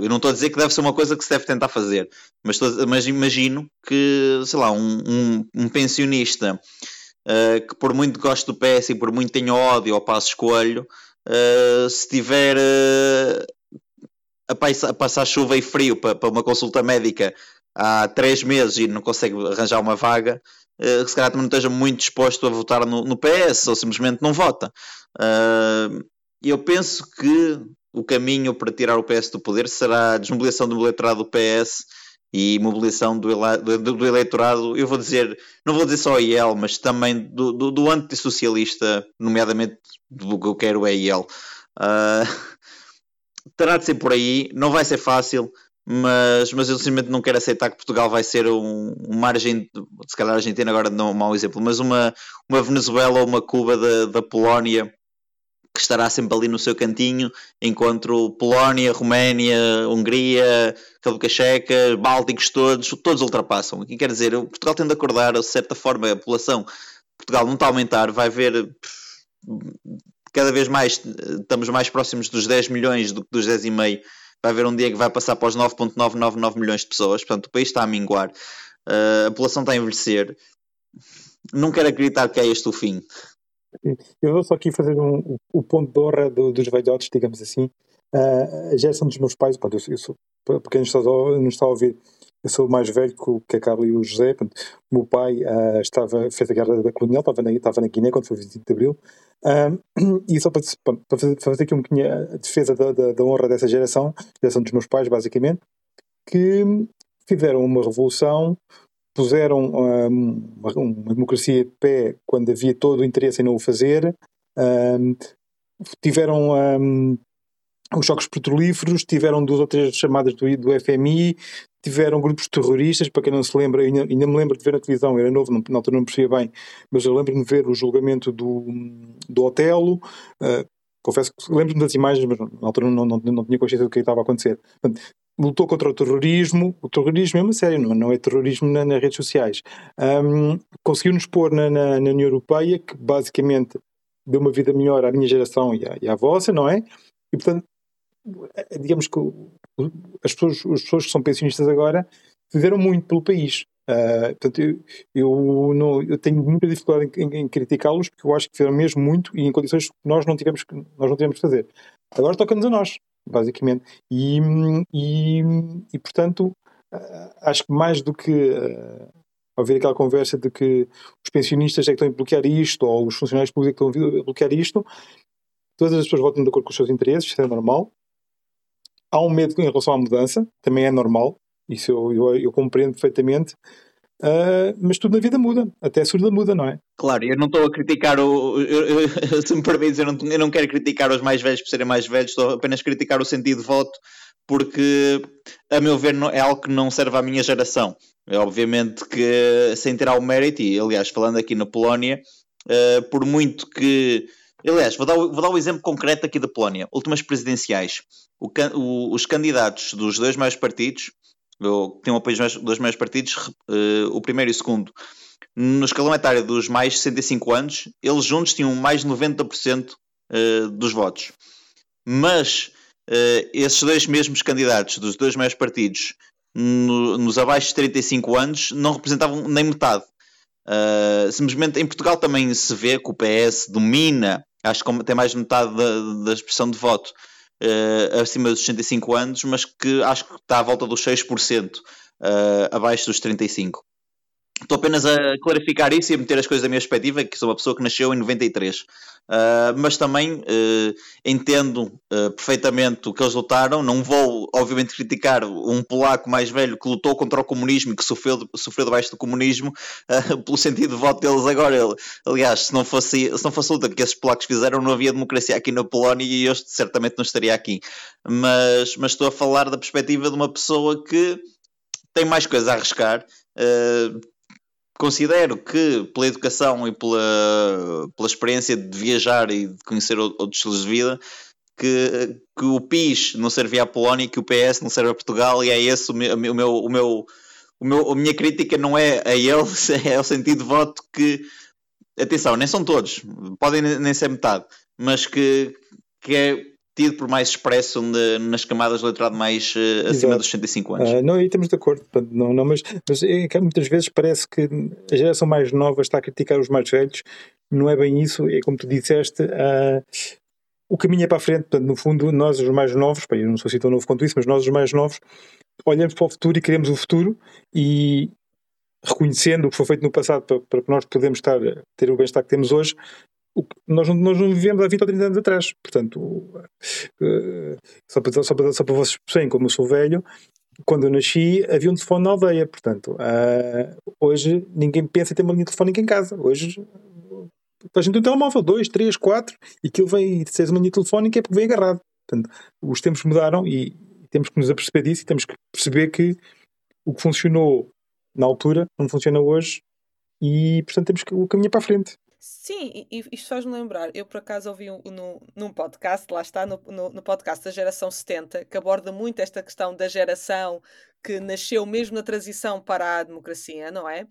S3: eu não estou a dizer que deve ser uma coisa que se deve tentar fazer, mas, mas imagino que, sei lá, um, um, um pensionista uh, que por muito goste do PS e por muito tenha ódio ao passo escolho, uh, se tiver a, a, passar chuva e frio para, para uma consulta médica há três meses e não consegue arranjar uma vaga, uh, se calhar também não esteja muito disposto a votar no, no PS ou simplesmente não vota. Eu penso que o caminho para tirar o PS do poder será a desmobilização do eleitorado do PS e mobilização do, do, do, eleitorado, eu vou dizer, não vou dizer só IEL, mas também do, do, do antissocialista, nomeadamente do que eu quero é IEL. Uh, terá de ser por aí, não vai ser fácil, mas, mas eu simplesmente não quero aceitar que Portugal vai ser um, uma Argentina, se calhar a Argentina agora não é um mau exemplo, mas uma, uma Venezuela ou uma Cuba da, da Polónia que estará sempre ali no seu cantinho, enquanto Polónia, Roménia, Hungria, República Checa, Bálticos, todos, todos ultrapassam. O que quer dizer? Portugal tem de acordar, de certa forma, a população Portugal não está a aumentar, vai haver cada vez mais, estamos mais próximos dos 10 milhões do que dos 10,5 vai haver um dia que vai passar para os 9.999 milhões de pessoas, portanto o país está a minguar, uh, a população está a envelhecer. Não quero acreditar que é este o fim.
S1: Eu vou só aqui fazer um, o ponto de honra do, dos velhotes, digamos assim. Uh, a geração dos meus pais, pronto, eu, eu sou, para quem não está, está a ouvir, eu sou mais velho que, a Carla e o José. O meu pai uh, estava, fez a guerra da colonial, estava na, estava na Guiné quando foi o 25 de Abril. e só para, para, fazer, fazer aqui um bocadinho a defesa da, da, da, honra dessa geração, geração dos meus pais, basicamente, que fizeram uma revolução, puseram um, uma, democracia de pé quando havia todo o interesse em não o fazer, um, tiveram um, os choques petrolíferos, tiveram duas ou três chamadas do, do FMI, tiveram grupos terroristas, para quem não se lembra, ainda, ainda me lembro de ver na televisão, era novo, não, na altura não percebia bem, mas eu lembro-me de ver o julgamento do, do Otelo, uh, confesso que lembro-me das imagens, mas na altura não, não, não, tinha consciência do que estava a acontecer. Portanto, lutou contra o terrorismo, o terrorismo é uma série, não, não é terrorismo na, nas redes sociais. Um, Conseguiu-nos pôr na, na, na, União Europeia, que basicamente deu uma vida melhor à minha geração e à, e à vossa, não é? E portanto, é, digamos que as pessoas, as pessoas que são pensionistas agora fizeram muito pelo país. Uh, portanto, eu, eu, não, eu, tenho muita dificuldade em, em, em criticá-los porque eu acho que fizeram mesmo muito e em condições que nós não tivemos que, nós não tivemos que fazer. Agora toca-nos a nós, basicamente. E, e, e portanto, uh, acho que mais do que uh, haver aquela conversa de que os pensionistas é que estão a bloquear isto ou os funcionários públicos é que estão a bloquear isto, todas as pessoas votam de acordo com os seus interesses, isso é normal. Há um medo em relação à mudança, também é normal, isso eu, eu, eu compreendo perfeitamente. Uh, mas tudo na vida muda, até a surda muda, não é?
S3: Claro, eu não estou a criticar o. Eu, eu, se me permites, eu eu não quero criticar os mais velhos por serem mais velhos, estou apenas a criticar o sentido de voto, porque, a meu ver, não, é algo que não serve à minha geração. É, obviamente que, sem tirar o mérito, e aliás, falando aqui na Polónia, uh, por muito que Aliás, vou dar, vou dar um exemplo concreto aqui da Polónia. Últimas presidenciais. O, o, os candidatos dos dois maiores partidos, que têm o apoio dos maiores partidos, uh, o primeiro e o segundo, no escalão etário dos mais 65 anos, eles juntos tinham mais de 90% uh, eh, dos votos. Mas uh, esses dois mesmos candidatos dos dois maiores partidos, no, nos abaixo de 35 anos, não representavam nem metade. Simplesmente em Portugal também se vê que o PS domina acho que tem mais de metade da, da expressão de voto uh, acima dos 65 anos, mas que acho que está à volta dos 6%, uh, eh, abaixo dos 35%. Estou apenas a clarificar isso e a meter as coisas da minha perspectiva, que sou uma pessoa que nasceu em 93. Uh, ah, mas também uh, entendo uh, perfeitamente o que eles lutaram. Não vou, obviamente, criticar um polaco mais velho que lutou contra o comunismo e que sofreu, sofreu debaixo do comunismo pelo sentido de voto deles agora. Ele, aliás, se não, fosse, se não fosse a luta que esses polacos fizeram, não havia democracia aqui na Polónia e eu certamente não estaria aqui. Mas, mas estou a falar da perspectiva de uma pessoa que tem mais coisas a arriscar. Uh, considero que pela educação e pela, pela experiência de viajar e de conhecer outros estilos de vida, que, que o PIS não servia à Polónia que o PS não serve a Portugal, e é esse o meu, o meu, o meu, o meu a minha crítica não é a eles, é ao sentido de voto que, atenção, nem são todos, podem nem ser metade, mas que, que é tido por mais expresso nas camadas do letrado mais uh, acima dos 65 anos.
S1: Uh, não, aí estamos de acordo, não, não, mas, mas é muitas vezes parece que a geração mais nova está a criticar os mais velhos, não é bem isso, é como tu disseste, uh, o caminho é para a frente, portanto, no fundo, nós os mais novos, eu não sou assim tão novo quanto isso, mas nós os mais novos olhamos para o futuro e queremos o futuro e reconhecendo o que foi feito no passado para, para que nós podemos estar, ter o bem-estar que temos hoje, nós, nós não vivemos há 20 ou 30 anos atrás. Portanto, uh, só, para, só, para, só para vocês perceberem como eu sou velho, quando eu nasci havia um telefone na aldeia. Portanto, uh, hoje ninguém pensa em ter uma linha telefónica em casa. Hoje a gente tem um telemóvel, dois, três, quatro, e aquilo vem, e se uma linha telefónica é porque vem agarrado. Portanto, os tempos mudaram e temos que nos aperceber disso e temos que perceber que o que funcionou na altura não funciona hoje e, portanto, temos que o caminhar para a frente.
S2: Sim, e isto faz-me lembrar. Eu, por acaso, ouvi um, no, num podcast, lá está, no, no, no, podcast da geração 70, que aborda muito esta questão da geração que nasceu mesmo na transição para a democracia, não é?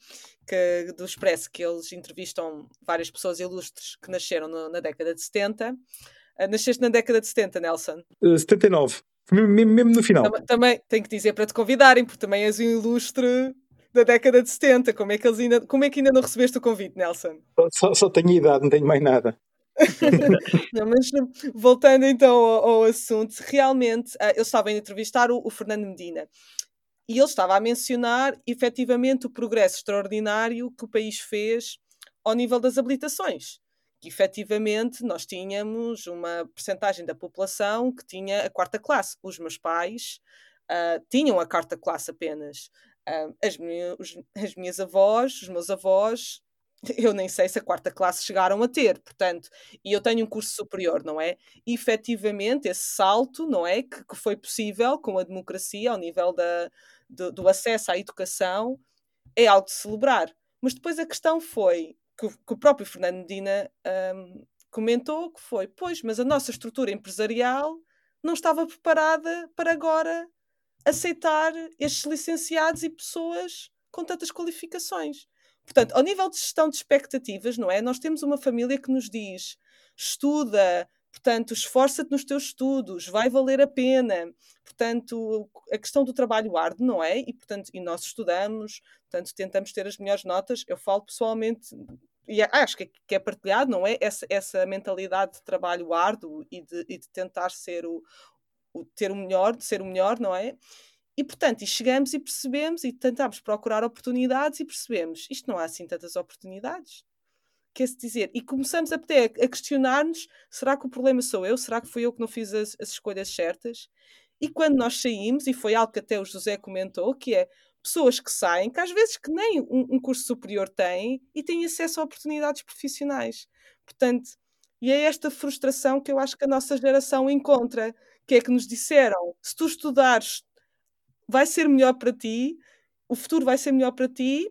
S2: Que, do Expresso, que eles entrevistam várias pessoas ilustres que nasceram no, na década de 70. Uh, ah, nasceste na década de 70, Nelson?
S1: Uh, 79. Mesmo, mesmo no final.
S2: Também, também tenho que dizer para te convidarem, porque também és um ilustre da década de 70. Como é que, eles ainda, como é que ainda não recebeste o convite, Nelson?
S1: Só, só tenho idade, não tenho mais nada.
S2: não, mas voltando então ao, ao assunto, realmente uh, eu estava a entrevistar o, o, Fernando Medina e ele estava a mencionar efetivamente o progresso extraordinário que o país fez ao nível das habilitações. Que efetivamente nós tínhamos uma percentagem da população que tinha a quarta classe. Os meus pais uh, tinham a quarta classe apenas. Uh, as, minhas, as minhas avós, os meus avós, eu nem sei se a quarta classe chegaram a ter, portanto, e eu tenho um curso superior, não é? E, efetivamente, esse salto, não é? Que, que foi possível com a democracia ao nível da, do, do, acesso à educação é algo de celebrar. Mas depois a questão foi que, que o próprio Fernando Medina um, comentou que foi, pois, mas a nossa estrutura empresarial não estava preparada para agora aceitar estes licenciados e pessoas com tantas qualificações. Portanto, ao nível de gestão de expectativas, não é? Nós temos uma família que nos diz: estuda, portanto, esforça-te nos teus estudos, vai valer a pena. Portanto, a questão do trabalho árduo, não é? E, portanto, e nós estudamos, portanto, tentamos ter as melhores notas. Eu falo pessoalmente, e acho que é, que é partilhado, não é? Essa, essa mentalidade de trabalho árduo e de, e de tentar ser o, o, ter o melhor, de ser o melhor, não é? E portanto, e chegamos e percebemos e tentamos procurar oportunidades e percebemos isto não há assim tantas oportunidades. Quer-se dizer, e começamos até a questionar-nos: será que o problema sou eu? Será que fui eu que não fiz as, as escolhas certas? E quando nós saímos, e foi algo que até o José comentou, que é pessoas que saem, que às vezes que nem um, um curso superior têm e têm acesso a oportunidades profissionais. Portanto, e é esta frustração que eu acho que a nossa geração encontra, que é que nos disseram: se tu estudares, vai ser melhor para ti, o futuro vai ser melhor para ti.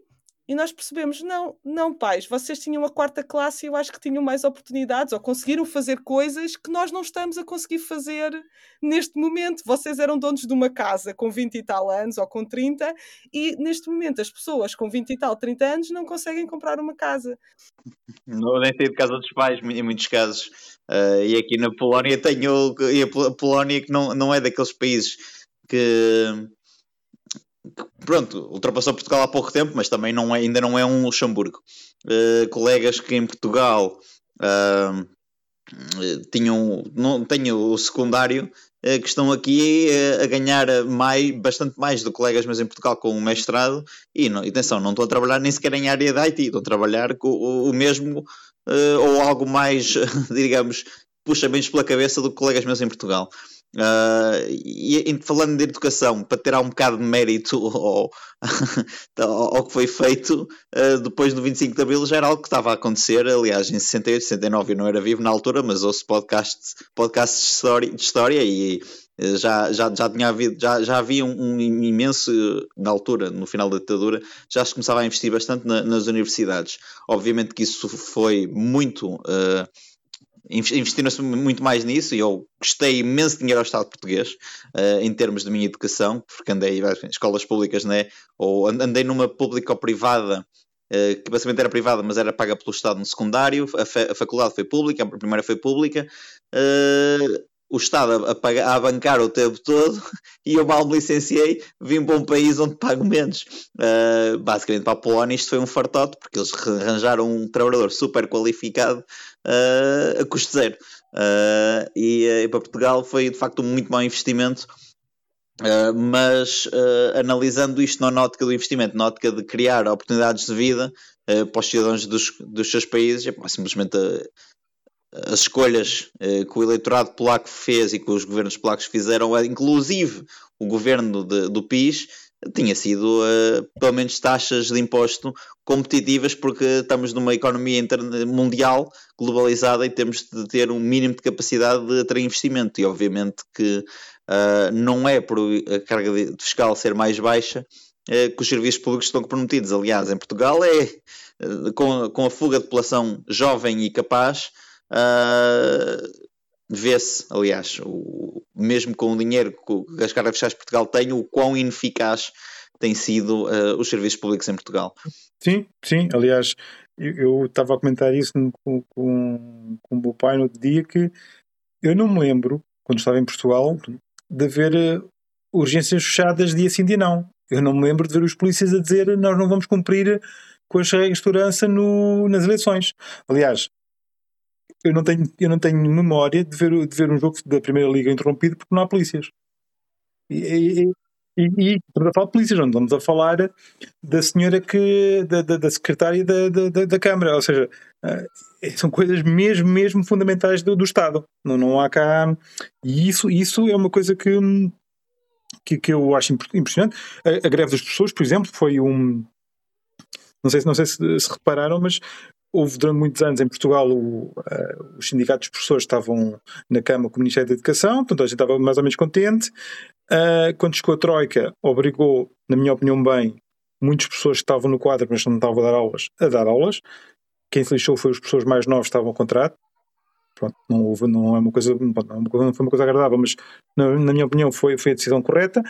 S2: E nós percebemos, não, não, pais, vocês tinham a quarta classe e eu acho que tinham mais oportunidades ou conseguiram fazer coisas que nós não estamos a conseguir fazer neste momento. Vocês eram donos de uma casa com 20 e tal anos ou com 30 e neste momento as pessoas com 20 e tal, 30 anos não conseguem comprar uma casa.
S3: Não, nem sei de casa dos pais, em muitos casos. Uh, e aqui na Polónia tenho e a Polónia que não, não é daqueles países que pronto, ultrapassou Portugal há pouco tempo, mas também não é, ainda não é um Luxemburgo. Uh, colegas que em Portugal uh, tinham, não, tenho o secundário, uh, que estão aqui a ganhar mais, bastante mais do que colegas meus em Portugal com o mestrado, e não, atenção, não estou a trabalhar nem sequer em área de IT, estou a trabalhar com o, o mesmo ou algo mais, digamos, puxa menos pela cabeça do que colegas meus em Portugal. Uh, e, falando de educação, para tirar um bocado de mérito ao, ao que foi feito uh, depois do 25 de Abril, já era algo que estava a acontecer. Aliás, em 68, 69 eu não era vivo na altura, mas ouço podcasts, podcasts de, história, de história e uh, já, já, já, tinha havido, já, já havia um, um, imenso, na altura, no final da ditadura, já se começava a investir bastante na, nas universidades. Obviamente que isso foi muito investiram-se muito mais nisso e eu gostei imenso dinheiro ao Estado português uh, em termos de minha educação, porque andei em escolas públicas, né? ou andei numa pública ou privada, uh, que basicamente era privada, mas era paga pelo Estado no secundário, a, fa a faculdade foi pública, a primeira foi pública, uh, o Estado a, a, a, bancar o tempo todo e eu mal me licenciei, vim para um país onde pago menos. Uh, basicamente para a Polónia isto foi um fartote, porque eles arranjaram um trabalhador super qualificado uh, a custo zero. Uh, e, e, para Portugal foi de facto um muito mau investimento. mas analisando isto na ótica do investimento, na ótica de criar oportunidades de vida para os cidadãos dos, dos seus países, é simplesmente as escolhas eh, que o eleitorado polaco fez e que os governos polacos fizeram, eh, inclusive o governo de, do PIS, tinha sido uh, pelo menos taxas de imposto competitivas, porque estamos numa economia mundial globalizada e temos de ter um mínimo de capacidade de atrair investimento. E obviamente que não é por a carga fiscal ser mais baixa uh, que os serviços públicos estão comprometidos. Aliás, em Portugal é com, com, a fuga de população jovem e capaz. Vê-se, aliás, o, mesmo com o dinheiro que as cargas fiscais de Portugal têm, o quão ineficaz têm sido os serviços públicos em Portugal.
S1: Sim, sim. Aliás, eu estava a comentar isso com, com, com o meu pai no outro dia que eu não me lembro, quando estava em Portugal, de haver uh, urgências fechadas dia sim, dia não. Eu não me lembro de ver os polícias a dizer nós não vamos cumprir com as regras de segurança no, nas eleições. Aliás, eu não tenho, eu não tenho memória de ver, de ver um jogo da Primeira Liga interrompido porque não há polícias. E, e, e, e estamos a falar de polícias, não estamos a falar da senhora que. da, da, da secretária da, da, da, Câmara, ou seja, uh, são coisas mesmo, mesmo fundamentais do, do Estado. Não, não há cá. E isso, isso é uma coisa que, que, que eu acho impressionante. A, a greve das pessoas, por exemplo, foi um. Não sei, não sei se, se repararam, mas houve durante muitos anos em Portugal o, uh, os sindicatos de professores estavam na cama com o Ministério da Educação, portanto a gente estava mais ou menos contente. Uh, quando chegou a Troika, obrigou, na minha opinião, bem, muitas pessoas que estavam no quadro, mas não estavam a dar aulas, a dar aulas. Quem se lixou foi os professores mais novos que estavam ao contrato. Pronto, não, houve, não é uma coisa, não foi uma coisa agradável, mas na, na minha opinião foi, foi a decisão correta.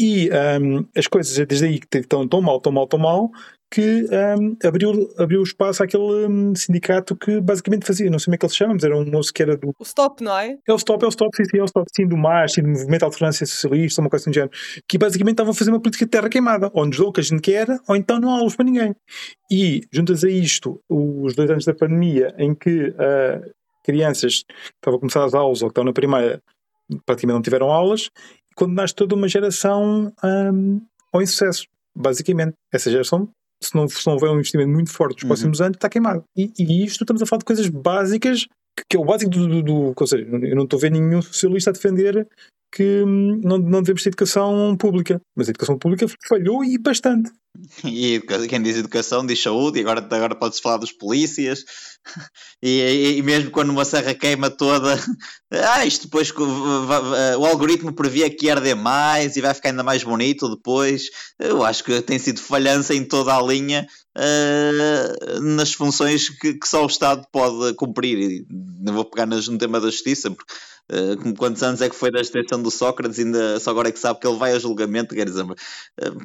S1: E um, as coisas desde aí que estão tão mal, tão mal, tão mal, que um, abriu, abriu espaço àquele um, sindicato que basicamente fazia, não sei como é que ele se chama, mas era um moço que era do.
S2: O Stop, não é?
S1: É o Stop, é o Stop, sim, sim, é o Stop, sim, do MAS, sim, do Movimento de Alternância Socialista, uma coisa assim do género, que basicamente estavam a fazer uma política de terra queimada, ou nos dão o que a gente quer, ou então não há aulas para ninguém. E, juntas a isto, os dois anos da pandemia, em que uh, crianças que estavam a começar as aulas ou que estão na primeira praticamente não tiveram aulas, quando nasce toda uma geração um, ao insucesso, basicamente. Essa geração se não, se não houver um investimento muito forte nos uhum. próximos anos, está queimado. E, e isto estamos a falar de coisas básicas, que, que é o básico do, do, do, Ou seja, eu não estou a ver nenhum socialista a defender que hum, não, não devemos ter educação pública. Mas a educação pública falhou e bastante.
S3: E quem diz educação diz saúde, e agora, agora pode-se falar dos polícias, e, e, mesmo quando uma serra queima toda, ah, isto depois o algoritmo previa que ia arder mais e vai ficar ainda mais bonito depois. Eu acho que tem sido falhança em toda a linha uh, nas funções que, que, só o Estado pode cumprir. E não vou pegar no tema da justiça, porque Uh, quantos anos é que foi da detenção do Sócrates? Ainda só agora é que sabe que ele vai a julgamento. Quer dizer, uh,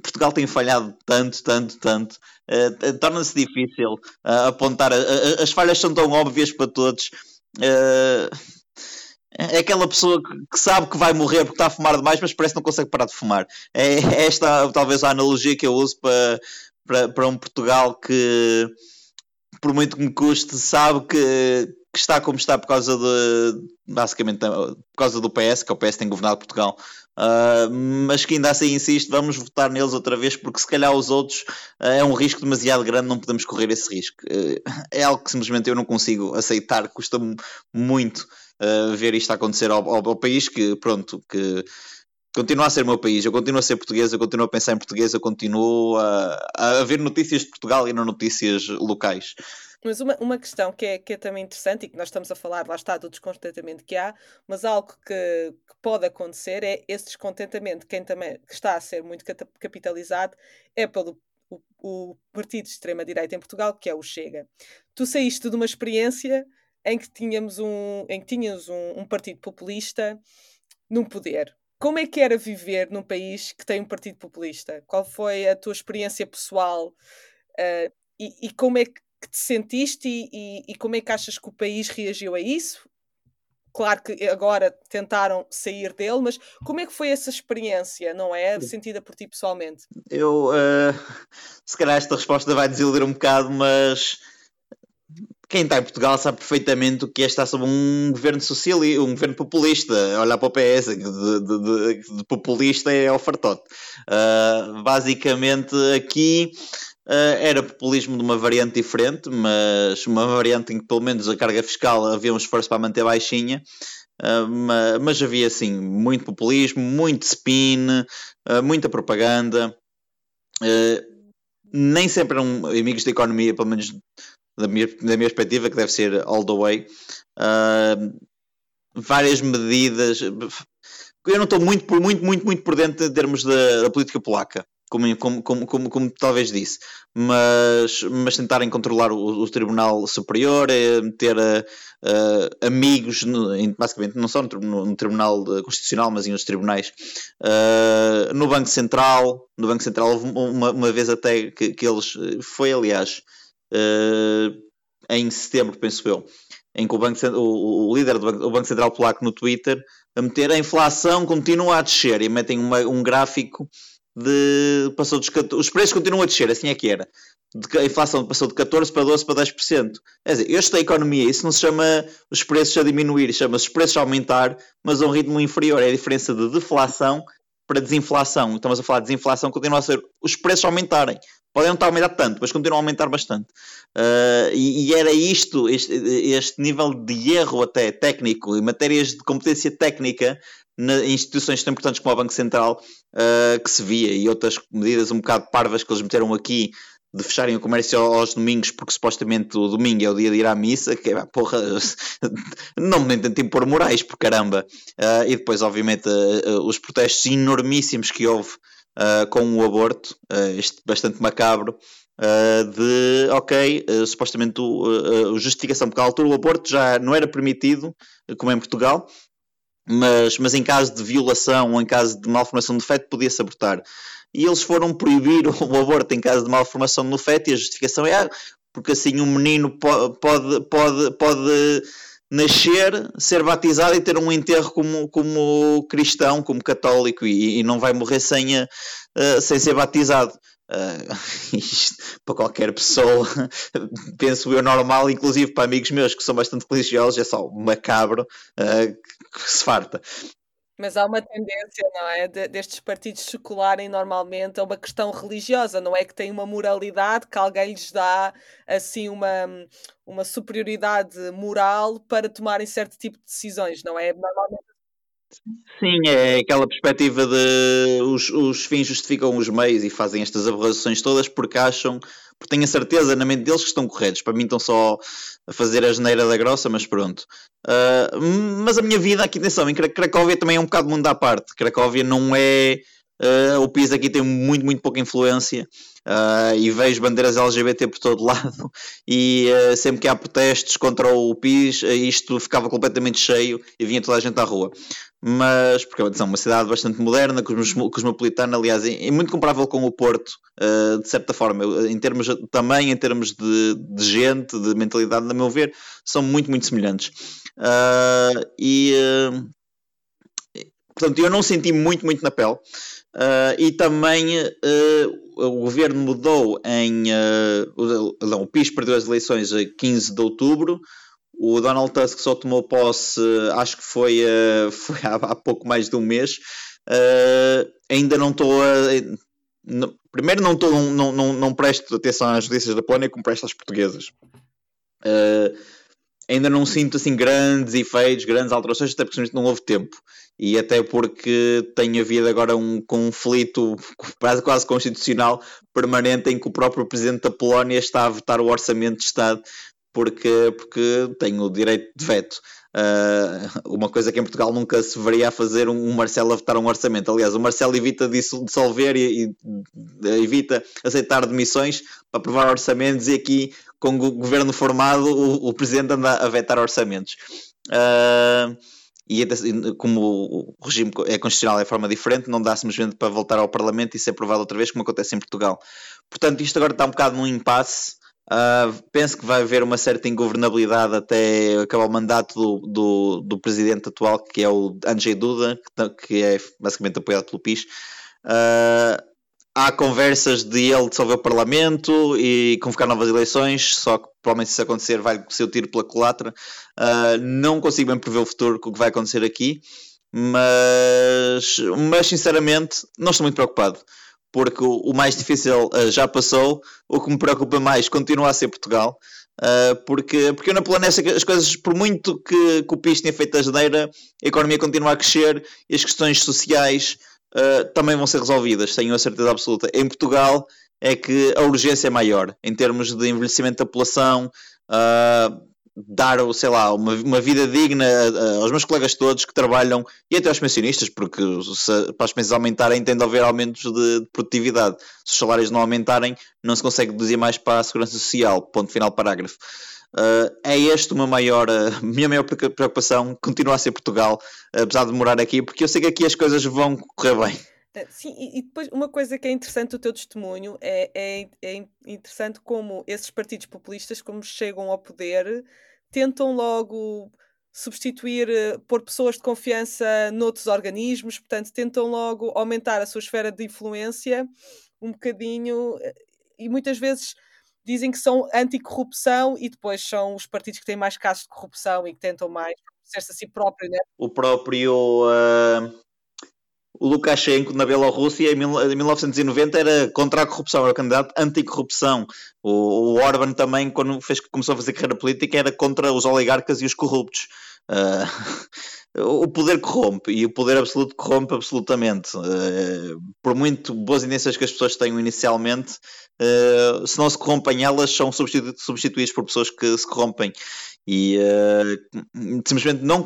S3: Portugal tem falhado tanto, tanto, tanto. Torna-se difícil apontar. as falhas são tão óbvias para todos. é aquela pessoa que sabe que vai morrer porque está a fumar demais, mas parece que não consegue parar de fumar. É, é esta talvez a analogia que eu uso para, para, um Portugal que, por muito que me custe, sabe que que está como está por causa de basicamente por causa do PS, que é o PS tem governado Portugal, uh, mas que ainda assim insiste, vamos votar neles outra vez, porque se calhar os outros uh, é um risco demasiado grande, não podemos correr esse risco. Uh, é algo que simplesmente eu não consigo aceitar, custa-me muito ver isto acontecer ao, ao, ao, país que, pronto, que continua a ser o meu país, eu continuo a ser português, eu continuo a pensar em português, eu continuo a, a ver notícias de Portugal e não notícias locais.
S2: Mas uma, uma questão que é, que é também interessante e que nós estamos a falar, lá está, do descontentamento que há, mas algo que, que pode acontecer é esse descontentamento, quem também que está a ser muito capitalizado é pelo o, o partido de extrema-direita em Portugal, que é o Chega. Tu saíste de uma experiência em que tínhamos um, em que tínhamos um, um partido populista num poder. Como é que era viver num país que tem um partido populista? Qual foi a tua experiência pessoal? Uh, e, e, como é que te sentiste e, e, e, como é que achas que o país reagiu a isso? Claro que agora tentaram sair dele, mas como é que foi essa experiência, não é? Sentida por ti pessoalmente?
S3: Eu, uh, se calhar esta resposta vai desiludir um bocado, mas quem está em Portugal sabe perfeitamente o que é estar sob um governo socialista, um governo populista. Olhar para o PS, de, de, de, de populista é o fartote. Uh, basicamente, aqui Uh, era populismo de uma variante diferente, mas uma variante em que pelo menos a carga fiscal havia um esforço para manter baixinha. Uh, mas, havia assim muito populismo, muito spin, muita propaganda. nem sempre eram amigos da economia, pelo menos da minha, da minha perspectiva, que deve ser all the way. várias medidas eu não estou muito, muito, muito, muito por dentro em termos da, da política polaca como, como, como, como, como talvez disse, mas, mas tentarem controlar o, o Tribunal Superior, é ter uh, amigos, no, basicamente, não só no, no, Tribunal Constitucional, mas em outros tribunais, uh, no Banco Central. No Banco Central houve uma, uma vez até que, que eles, foi aliás, uh, em setembro, penso eu, em que o, banco, o, o líder do banco, banco, Central Polaco no Twitter a meter a inflação continua a descer e metem uma, um gráfico de passou dos os preços continuam a descer, assim é que era. De, a inflação passou de 14 para 12 para 10%. Quer dizer, este é a economia, isso não se chama os preços a diminuir, chama-se os preços a aumentar, mas a um ritmo inferior. É a diferença de deflação para desinflação. Estamos a falar de desinflação, continua a ser os preços aumentarem. Podem não estar a aumentar tanto, mas continuam a aumentar bastante. Uh, e, e, era isto, este, este nível de erro até técnico, em matérias de competência técnica, na, em instituições tão importantes como o Banco Central uh, que se via e outras medidas um bocado parvas que eles meteram aqui de fecharem o comércio aos domingos porque supostamente o domingo é o dia de ir à missa, que é porra, não me tentem pôr morais, por caramba. Uh, e depois, obviamente, uh, uh, os protestos enormíssimos que houve com o aborto, este bastante macabro, de ok, supostamente o, justificação, porque à altura o aborto já não era permitido, como em Portugal, mas, mas em caso de violação ou em caso de malformação de feto podia-se abortar. E eles foram proibir o aborto em caso de malformação no feto e a justificação é ah, porque assim um menino pode, pode, pode, nascer, ser batizado e ter um enterro como, como cristão, como católico e, e não vai morrer sem, a, uh, sem ser batizado. Uh, isto, para qualquer pessoa, penso eu normal, inclusive para amigos meus que são bastante religiosos, é só macabro uh, que se farta.
S2: Mas há uma tendência, não é? De, destes partidos secularem normalmente a uma questão religiosa, não é que tem uma moralidade que alguém lhes dá assim uma, uma superioridade moral para tomarem certo tipo de decisões, não é? Normalmente
S3: Sim, é aquela perspectiva de os, os fins justificam os meios e fazem estas aberrações todas porque acham, porque têm a certeza na mente deles que estão corretos. Para mim estão só a fazer a geneira da grossa, mas pronto. Uh, mas a minha vida aqui, atenção, em Cracóvia também é um bocado mundo à parte. Cracóvia não é. Uh, o PIS aqui tem muito, muito pouca influência. Uh, e vejo bandeiras LGBT por todo lado e uh, sempre que há protestos contra o PIS isto ficava completamente cheio e vinha toda a gente à rua mas porque é uma cidade bastante moderna, cosmopolitana, aliás, é, muito comparável com o Porto, uh, de certa forma, em termos também em termos de, de, gente, de mentalidade, a meu ver, são muito, muito semelhantes. E portanto, eu não senti muito, muito na pele. E também o governo mudou em. o, não, o PIS perdeu as eleições a 15 de outubro. O Donald Tusk só tomou posse, acho que foi, uh, foi há, há, pouco mais de um mês. Uh, ainda não estou a. No, primeiro, não, tô, não, não, não presto atenção às notícias da Polónia como presto às portuguesas. Uh, ainda não sinto assim grandes efeitos, grandes alterações, até porque não houve tempo. E até porque tem havido agora um conflito quase, quase constitucional permanente em que o próprio presidente da Polónia está a votar o orçamento de Estado porque, porque tenho o direito de veto. Uh, uma coisa que em Portugal nunca se veria a fazer um, um Marcelo a votar um orçamento. Aliás, o Marcelo evita dissolver e, e, evita aceitar demissões para aprovar orçamentos e aqui, com o governo formado, o, o presidente anda a vetar orçamentos. Uh, e como o regime é constitucional é de forma diferente, não dá simplesmente para voltar ao Parlamento e ser aprovado outra vez, como acontece em Portugal. Portanto, isto agora está um bocado num impasse. Uh, penso que vai haver uma certa ingovernabilidade até acabar o mandato do, do, do presidente atual, que é o Andrzej Duda, que, que é basicamente apoiado pelo PIS. Uh, há conversas de ele dissolver o Parlamento e convocar novas eleições, só que provavelmente se isso acontecer vai ser o tiro pela culatra. Uh, não consigo bem prever o futuro com o que vai acontecer aqui, mas, mas sinceramente não estou muito preocupado porque o, mais difícil uh, já passou. O que me preocupa mais continua a ser Portugal. Uh, porque, porque eu na Planesta as coisas, por muito que, que o PIS tenha feito a janeira, a economia continua a crescer e as questões sociais uh, também vão ser resolvidas, tenho a certeza absoluta. Em Portugal é que a urgência é maior em termos de envelhecimento da população. Uh, dar, sei lá, uma, uma vida digna aos meus colegas todos que trabalham e até aos pensionistas, porque se, para os pensões aumentarem tem de haver aumentos de, de, produtividade. Se os salários não aumentarem, não se consegue deduzir mais para a segurança social. Ponto final, parágrafo. Uh, é este uma maior, a uh, minha maior preocupação, continua a ser Portugal, apesar de morar aqui, porque eu sei que aqui as coisas vão correr bem.
S2: Eh, sim, e depois uma coisa que é interessante do teu testemunho é, é, é interessante como esses partidos populistas, como chegam ao poder, tentam logo substituir, eh, pôr pessoas de confiança noutros organismos, portanto, tentam logo aumentar a sua esfera de influência um bocadinho eh, e muitas vezes dizem que são anticorrupção e depois são os partidos que têm mais casos de corrupção e que tentam mais ser-se a si próprio, né?
S3: O próprio. Uh o Lukashenko na Bielorrússia em 1990 era contra a corrupção, era candidato anticorrupção. O, o Orban também, quando fez, começou a fazer carreira política, era contra os oligarcas e os corruptos. Uh, o poder corrompe e o poder absoluto corrompe absolutamente. Uh, por muito boas intenções que as pessoas tenham inicialmente, uh, se não se corrompem elas, são substituídas por pessoas que se corrompem e uh, simplesmente não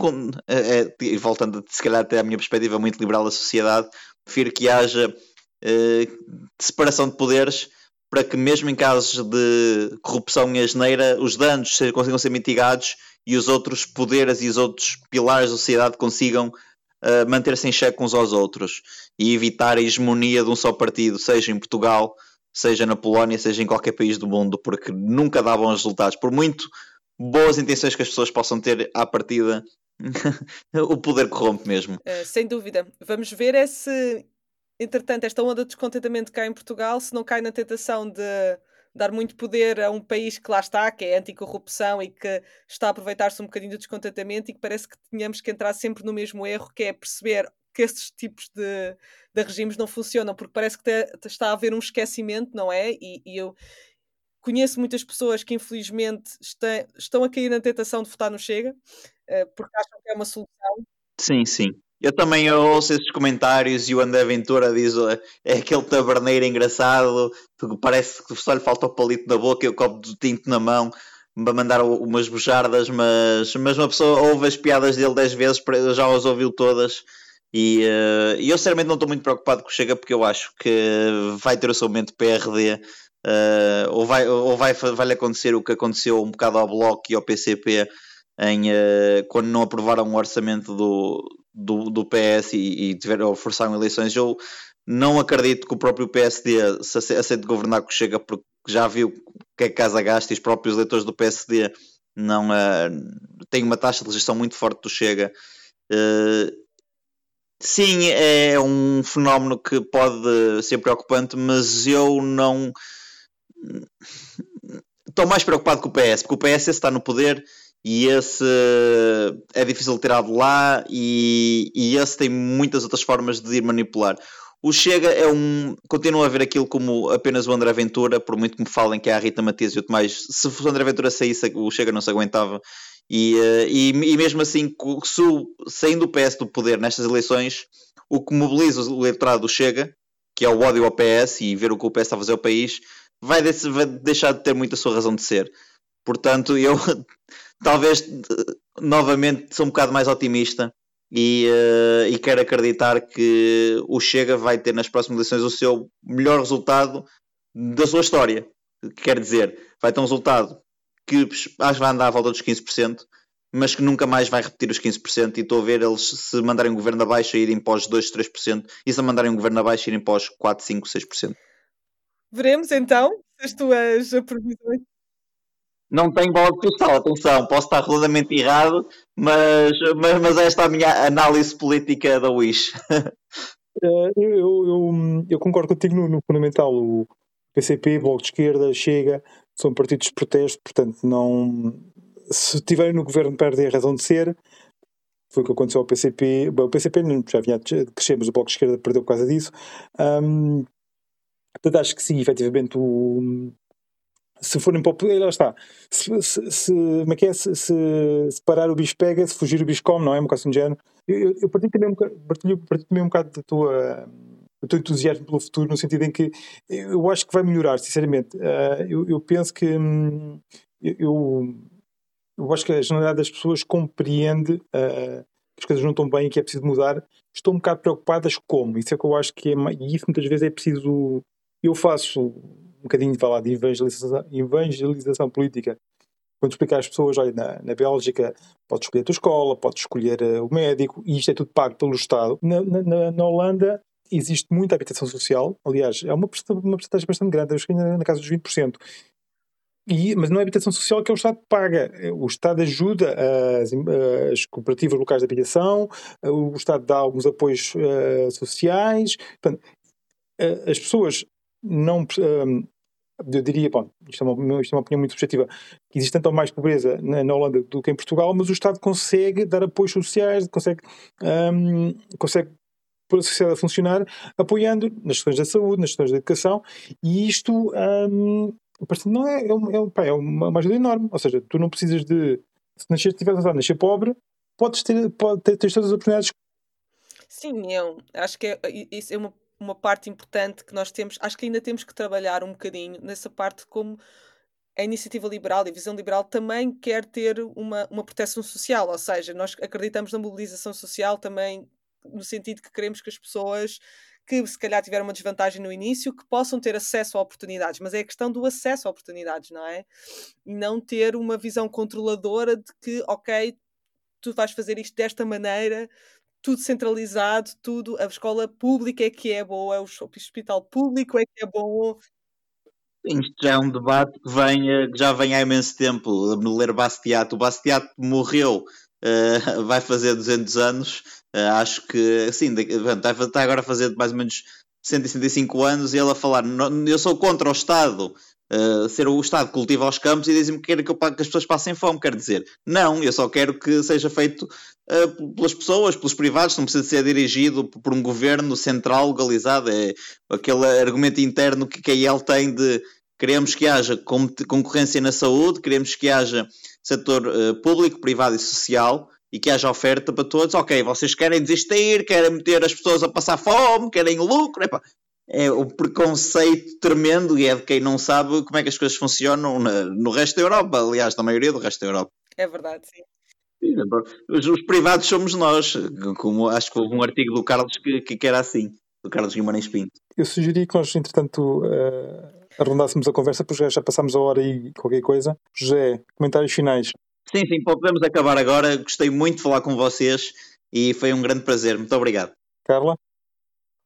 S3: é, voltando se calhar até à minha perspectiva muito liberal da sociedade prefiro que haja separação de poderes para que mesmo em casos de corrupção e asneira os danos consigam ser mitigados e os outros poderes e os outros pilares da sociedade consigam uh, manter-se em xeque uns aos outros e evitar a hegemonia de um só partido, seja em Portugal, seja na Polónia, seja em qualquer país do mundo, porque nunca dá bons resultados. Por muito boas intenções que as pessoas possam ter à partida, o poder corrompe mesmo.
S2: Uh, sem dúvida. Vamos ver é se, entretanto, esta onda de descontentamento cá em Portugal, se não cai na tentação de dar muito poder a um país que lá está, que é anticorrupção e que está a aproveitar-se um bocadinho do descontentamento e que parece que tínhamos que entrar sempre no mesmo erro, que é perceber que estes tipos de, de regimes não funcionam, porque parece que está a haver um esquecimento, não é? E, e eu, conheço muitas pessoas que infelizmente está, estão a cair na tentação de votar no Chega, uh, porque acham que é uma solução.
S3: Sim, sim. Eu também ouço esses comentários e o André Ventura diz é aquele taberneiro engraçado parece que só lhe falta o palito na boca e o copo de tinto na mão para mandar umas bujardas, mas, mas uma pessoa ouve as piadas dele dez vezes, já as ouviu todas. E uh, eu sinceramente não estou muito preocupado com o Chega porque eu acho que vai ter o seu momento PRD Uh, ou vai, ou vai, vai acontecer o que aconteceu um bocado ao Bloco e ao PCP em, uh, quando não aprovaram o orçamento do, do, do PS e, e tiveram, forçaram eleições. Eu não acredito que o próprio PSD aceite governar com Chega, porque já viu que é casa gasta e os próprios eleitores do PSD não uh, têm uma taxa de rejeição muito forte do Chega. Uh, sim, é um fenómeno que pode ser preocupante, mas eu não estou mais preocupado com o PS, porque o PS está no poder e esse é difícil tirar de lá e, e esse tem muitas outras formas de ir manipular. O Chega é um. Continua a ver aquilo como apenas o André Ventura, por muito que me falem que é a Rita Matias e outro mais. Se o André Ventura saísse, o Chega não se aguentava. E, eh, e, e mesmo assim, se, saindo o PS do poder nestas eleições, o que mobiliza o eleitorado do Chega, que é o ódio ao PS e ver o que o PS está a fazer ao país, vai, vai deixar de ter muito a sua razão de ser. Portanto, eu talvez novamente sou um bocado mais otimista e, uh, e quero acreditar que o Chega vai ter nas próximas eleições o seu melhor resultado da sua história. Quer dizer, vai ter um resultado que acho que vai andar à volta dos 15%, mas que nunca mais vai repetir os 15%. E estou a ver eles se mandarem o governo abaixo irem para os 2, 3%, e se mandarem o governo abaixo irem para os 4, 5, 6%.
S2: Veremos então as tuas previsões.
S3: Não tenho bola de cristal, atenção, posso estar redondamente errado, mas, mas, mas esta é a minha análise política da Wish.
S1: Eh, eu, eu, eu, concordo contigo no, no, fundamental. O PCP, Bloco de Esquerda, Chega, são partidos de protesto, portanto, não. Se estiverem no governo, perdem a razão de ser. Foi o que aconteceu ao PCP. Bom, o PCP já vinha a crescer, mas o Bloco de Esquerda perdeu por causa disso. Um, Portanto, acho que sim, efetivamente, o, se forem poder, lá está. Se, se, se, é é? Se, se, se, parar o bicho pega, se fugir o bicho come, não é? Um caso de género. Eu, eu partilho também um bocado, partilho, partilho também um bocado da tua, do teu entusiasmo pelo futuro, no sentido em que eu acho que vai melhorar, sinceramente. Uh, eu, eu, penso que hum, eu, eu acho que a generalidade das pessoas compreende uh, que as coisas não estão bem e que é preciso mudar. Estão um bocado preocupadas como. Isso é que eu acho que é. E isso muitas vezes é preciso. Eu faço bocadinho de falar de evangelização, evangelização política. Quando explicar às pessoas, olha, na, na Bélgica podes escolher a tua escola, podes escolher uh, o médico, e isto é tudo pago pelo Estado. Na, na, na Holanda existe muita habitação social, aliás, é uma porcentagem bastante grande, acho que ainda na casa dos 20%. E, mas não é habitação social que o Estado paga. O Estado ajuda as, as cooperativas locais de habitação, o Estado dá alguns apoios uh, sociais. Portanto, as pessoas não. Uh, eu diria, bom, isto é, uma, isto é uma opinião muito subjetiva, existe tanto mais pobreza na, na, Holanda do que em Portugal, mas o Estado consegue dar apoios sociais, consegue, um, consegue pôr a sociedade a funcionar, apoiando nas questões da saúde, nas questões da educação, e isto um, não é, é, é, pá, é uma, uma ajuda enorme. Ou seja, tu não precisas de. Se nascer, tiveres a nascer pobre, podes ter, pode ter, ter todas as oportunidades.
S2: Sim, eu acho que é, isso é uma, uma parte importante que nós temos. Acho que ainda temos que trabalhar um bocadinho nessa parte como a iniciativa liberal e a visão liberal também quer ter uma, uma proteção social, ou seja, nós acreditamos na mobilização social também no sentido que queremos que as pessoas que se calhar tiveram uma desvantagem no início, que possam ter acesso a oportunidades, mas é a questão do acesso a oportunidades, não é? E não ter uma visão controladora de que, ok, tu vais fazer isto desta maneira, tudo centralizado, tudo, a escola pública é que é boa, o hospital público é que é bom.
S3: Isto já é um debate que, vem, eh, que já vem há imenso tempo. No ler Bastiat, o Bastiat morreu, uh, vai fazer 200 anos, Uh, acho que, sim, está agora a fazer mais ou menos 165 anos e ele a falar: eu sou contra o Estado. Uh, ser o Estado que cultiva os campos e dizem-me que quer que, eu, que, as pessoas passem fome. Quer dizer, não, eu só quero que seja feito uh, pelas pessoas, pelos privados, não precisa ser dirigido por um governo central legalizado. É aquele argumento interno que, que a IEL tem de queremos que haja concorrência na saúde, queremos que haja setor uh, público, privado e social e que haja oferta para todos, ok, vocês querem desistir, querem meter as pessoas a passar fome, querem lucro, epá, é o preconceito tremendo e é de quem não sabe como é que as coisas funcionam na, no resto da Europa, aliás, na maioria do resto da Europa.
S2: É verdade, sim.
S3: Os, os privados somos nós, como acho que houve um artigo do Carlos que, que era assim, do Carlos Guimarães Pinto.
S1: Eu sugeri que nós, entretanto, uh, arrondássemos a conversa, porque já passámos a hora e qualquer coisa. José, comentários finais.
S3: Sim, sim, podemos acabar agora. Gostei muito de falar com vocês e foi um grande prazer. Muito obrigado.
S1: Carla?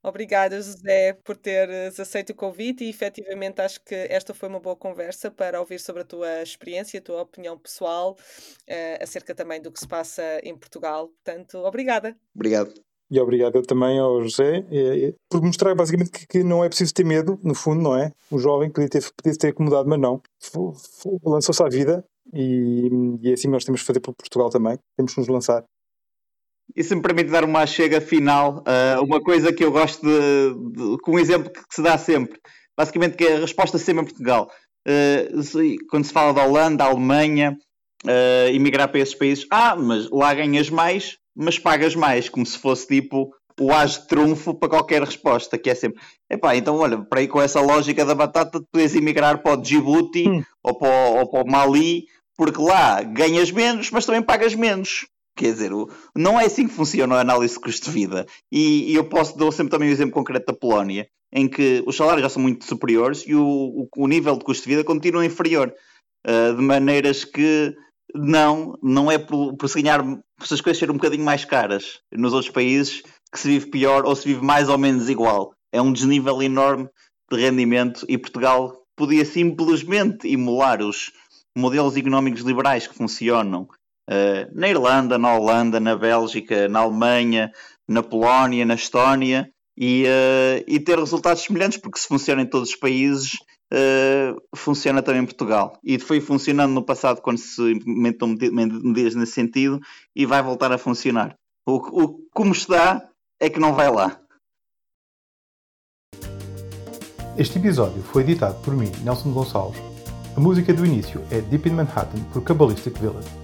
S2: Obrigada, José, por teres aceito o convite e efetivamente acho que esta foi uma boa conversa para ouvir sobre a tua experiência, a tua opinião pessoal uh, acerca também do que se passa em Portugal. Portanto, obrigada.
S3: Obrigado.
S1: E obrigado também ao José por mostrar basicamente que, que, não é preciso ter medo, no fundo, não é? O jovem podia ter, podia ter acomodado, mas não. Lançou-se à vida e, e é assim que nós temos que fazer para Portugal também. Temos que nos lançar.
S3: E se me permite dar uma chega final, uh, uma coisa que eu gosto de, com um exemplo que se dá sempre, basicamente que é a resposta sempre em Portugal. Uh, quando se fala da Holanda, da Alemanha, uh, emigrar para esses países, ah, mas lá ganhas mais, mas pagas mais, como se fosse tipo o as de trunfo para qualquer resposta, que é sempre, epá, então olha, para ir com essa lógica da batata, podes emigrar para o Djibouti hum. ou, para o, ou para o Mali, porque lá ganhas menos, mas também pagas menos. Quer dizer, não é assim que funciona a análise de custo de vida. E, e eu posso dar sempre também o um exemplo concreto da Polónia, em que os salários já são muito superiores e o, o, o nível de custo de vida continua inferior. Uh, de maneiras que não, não é por, por se ganhar, por as coisas serem um bocadinho mais caras nos outros países que se vive pior ou se vive mais ou menos igual. É um desnível enorme de rendimento e Portugal podia simplesmente emular os modelos económicos liberais que funcionam uh, na Irlanda, na Holanda, na Bélgica, na Alemanha, na Polónia, na Estónia e, uh, e ter resultados semelhantes, porque se funciona em todos os países, uh, funciona também em Portugal. E foi funcionando no passado quando se implementam medidas nesse sentido e vai voltar a funcionar. O, o, como está é que não vai lá.
S1: Este episódio foi editado por mim, Nelson Gonçalves. A música do início é Deep in Manhattan por Cabalistic Village.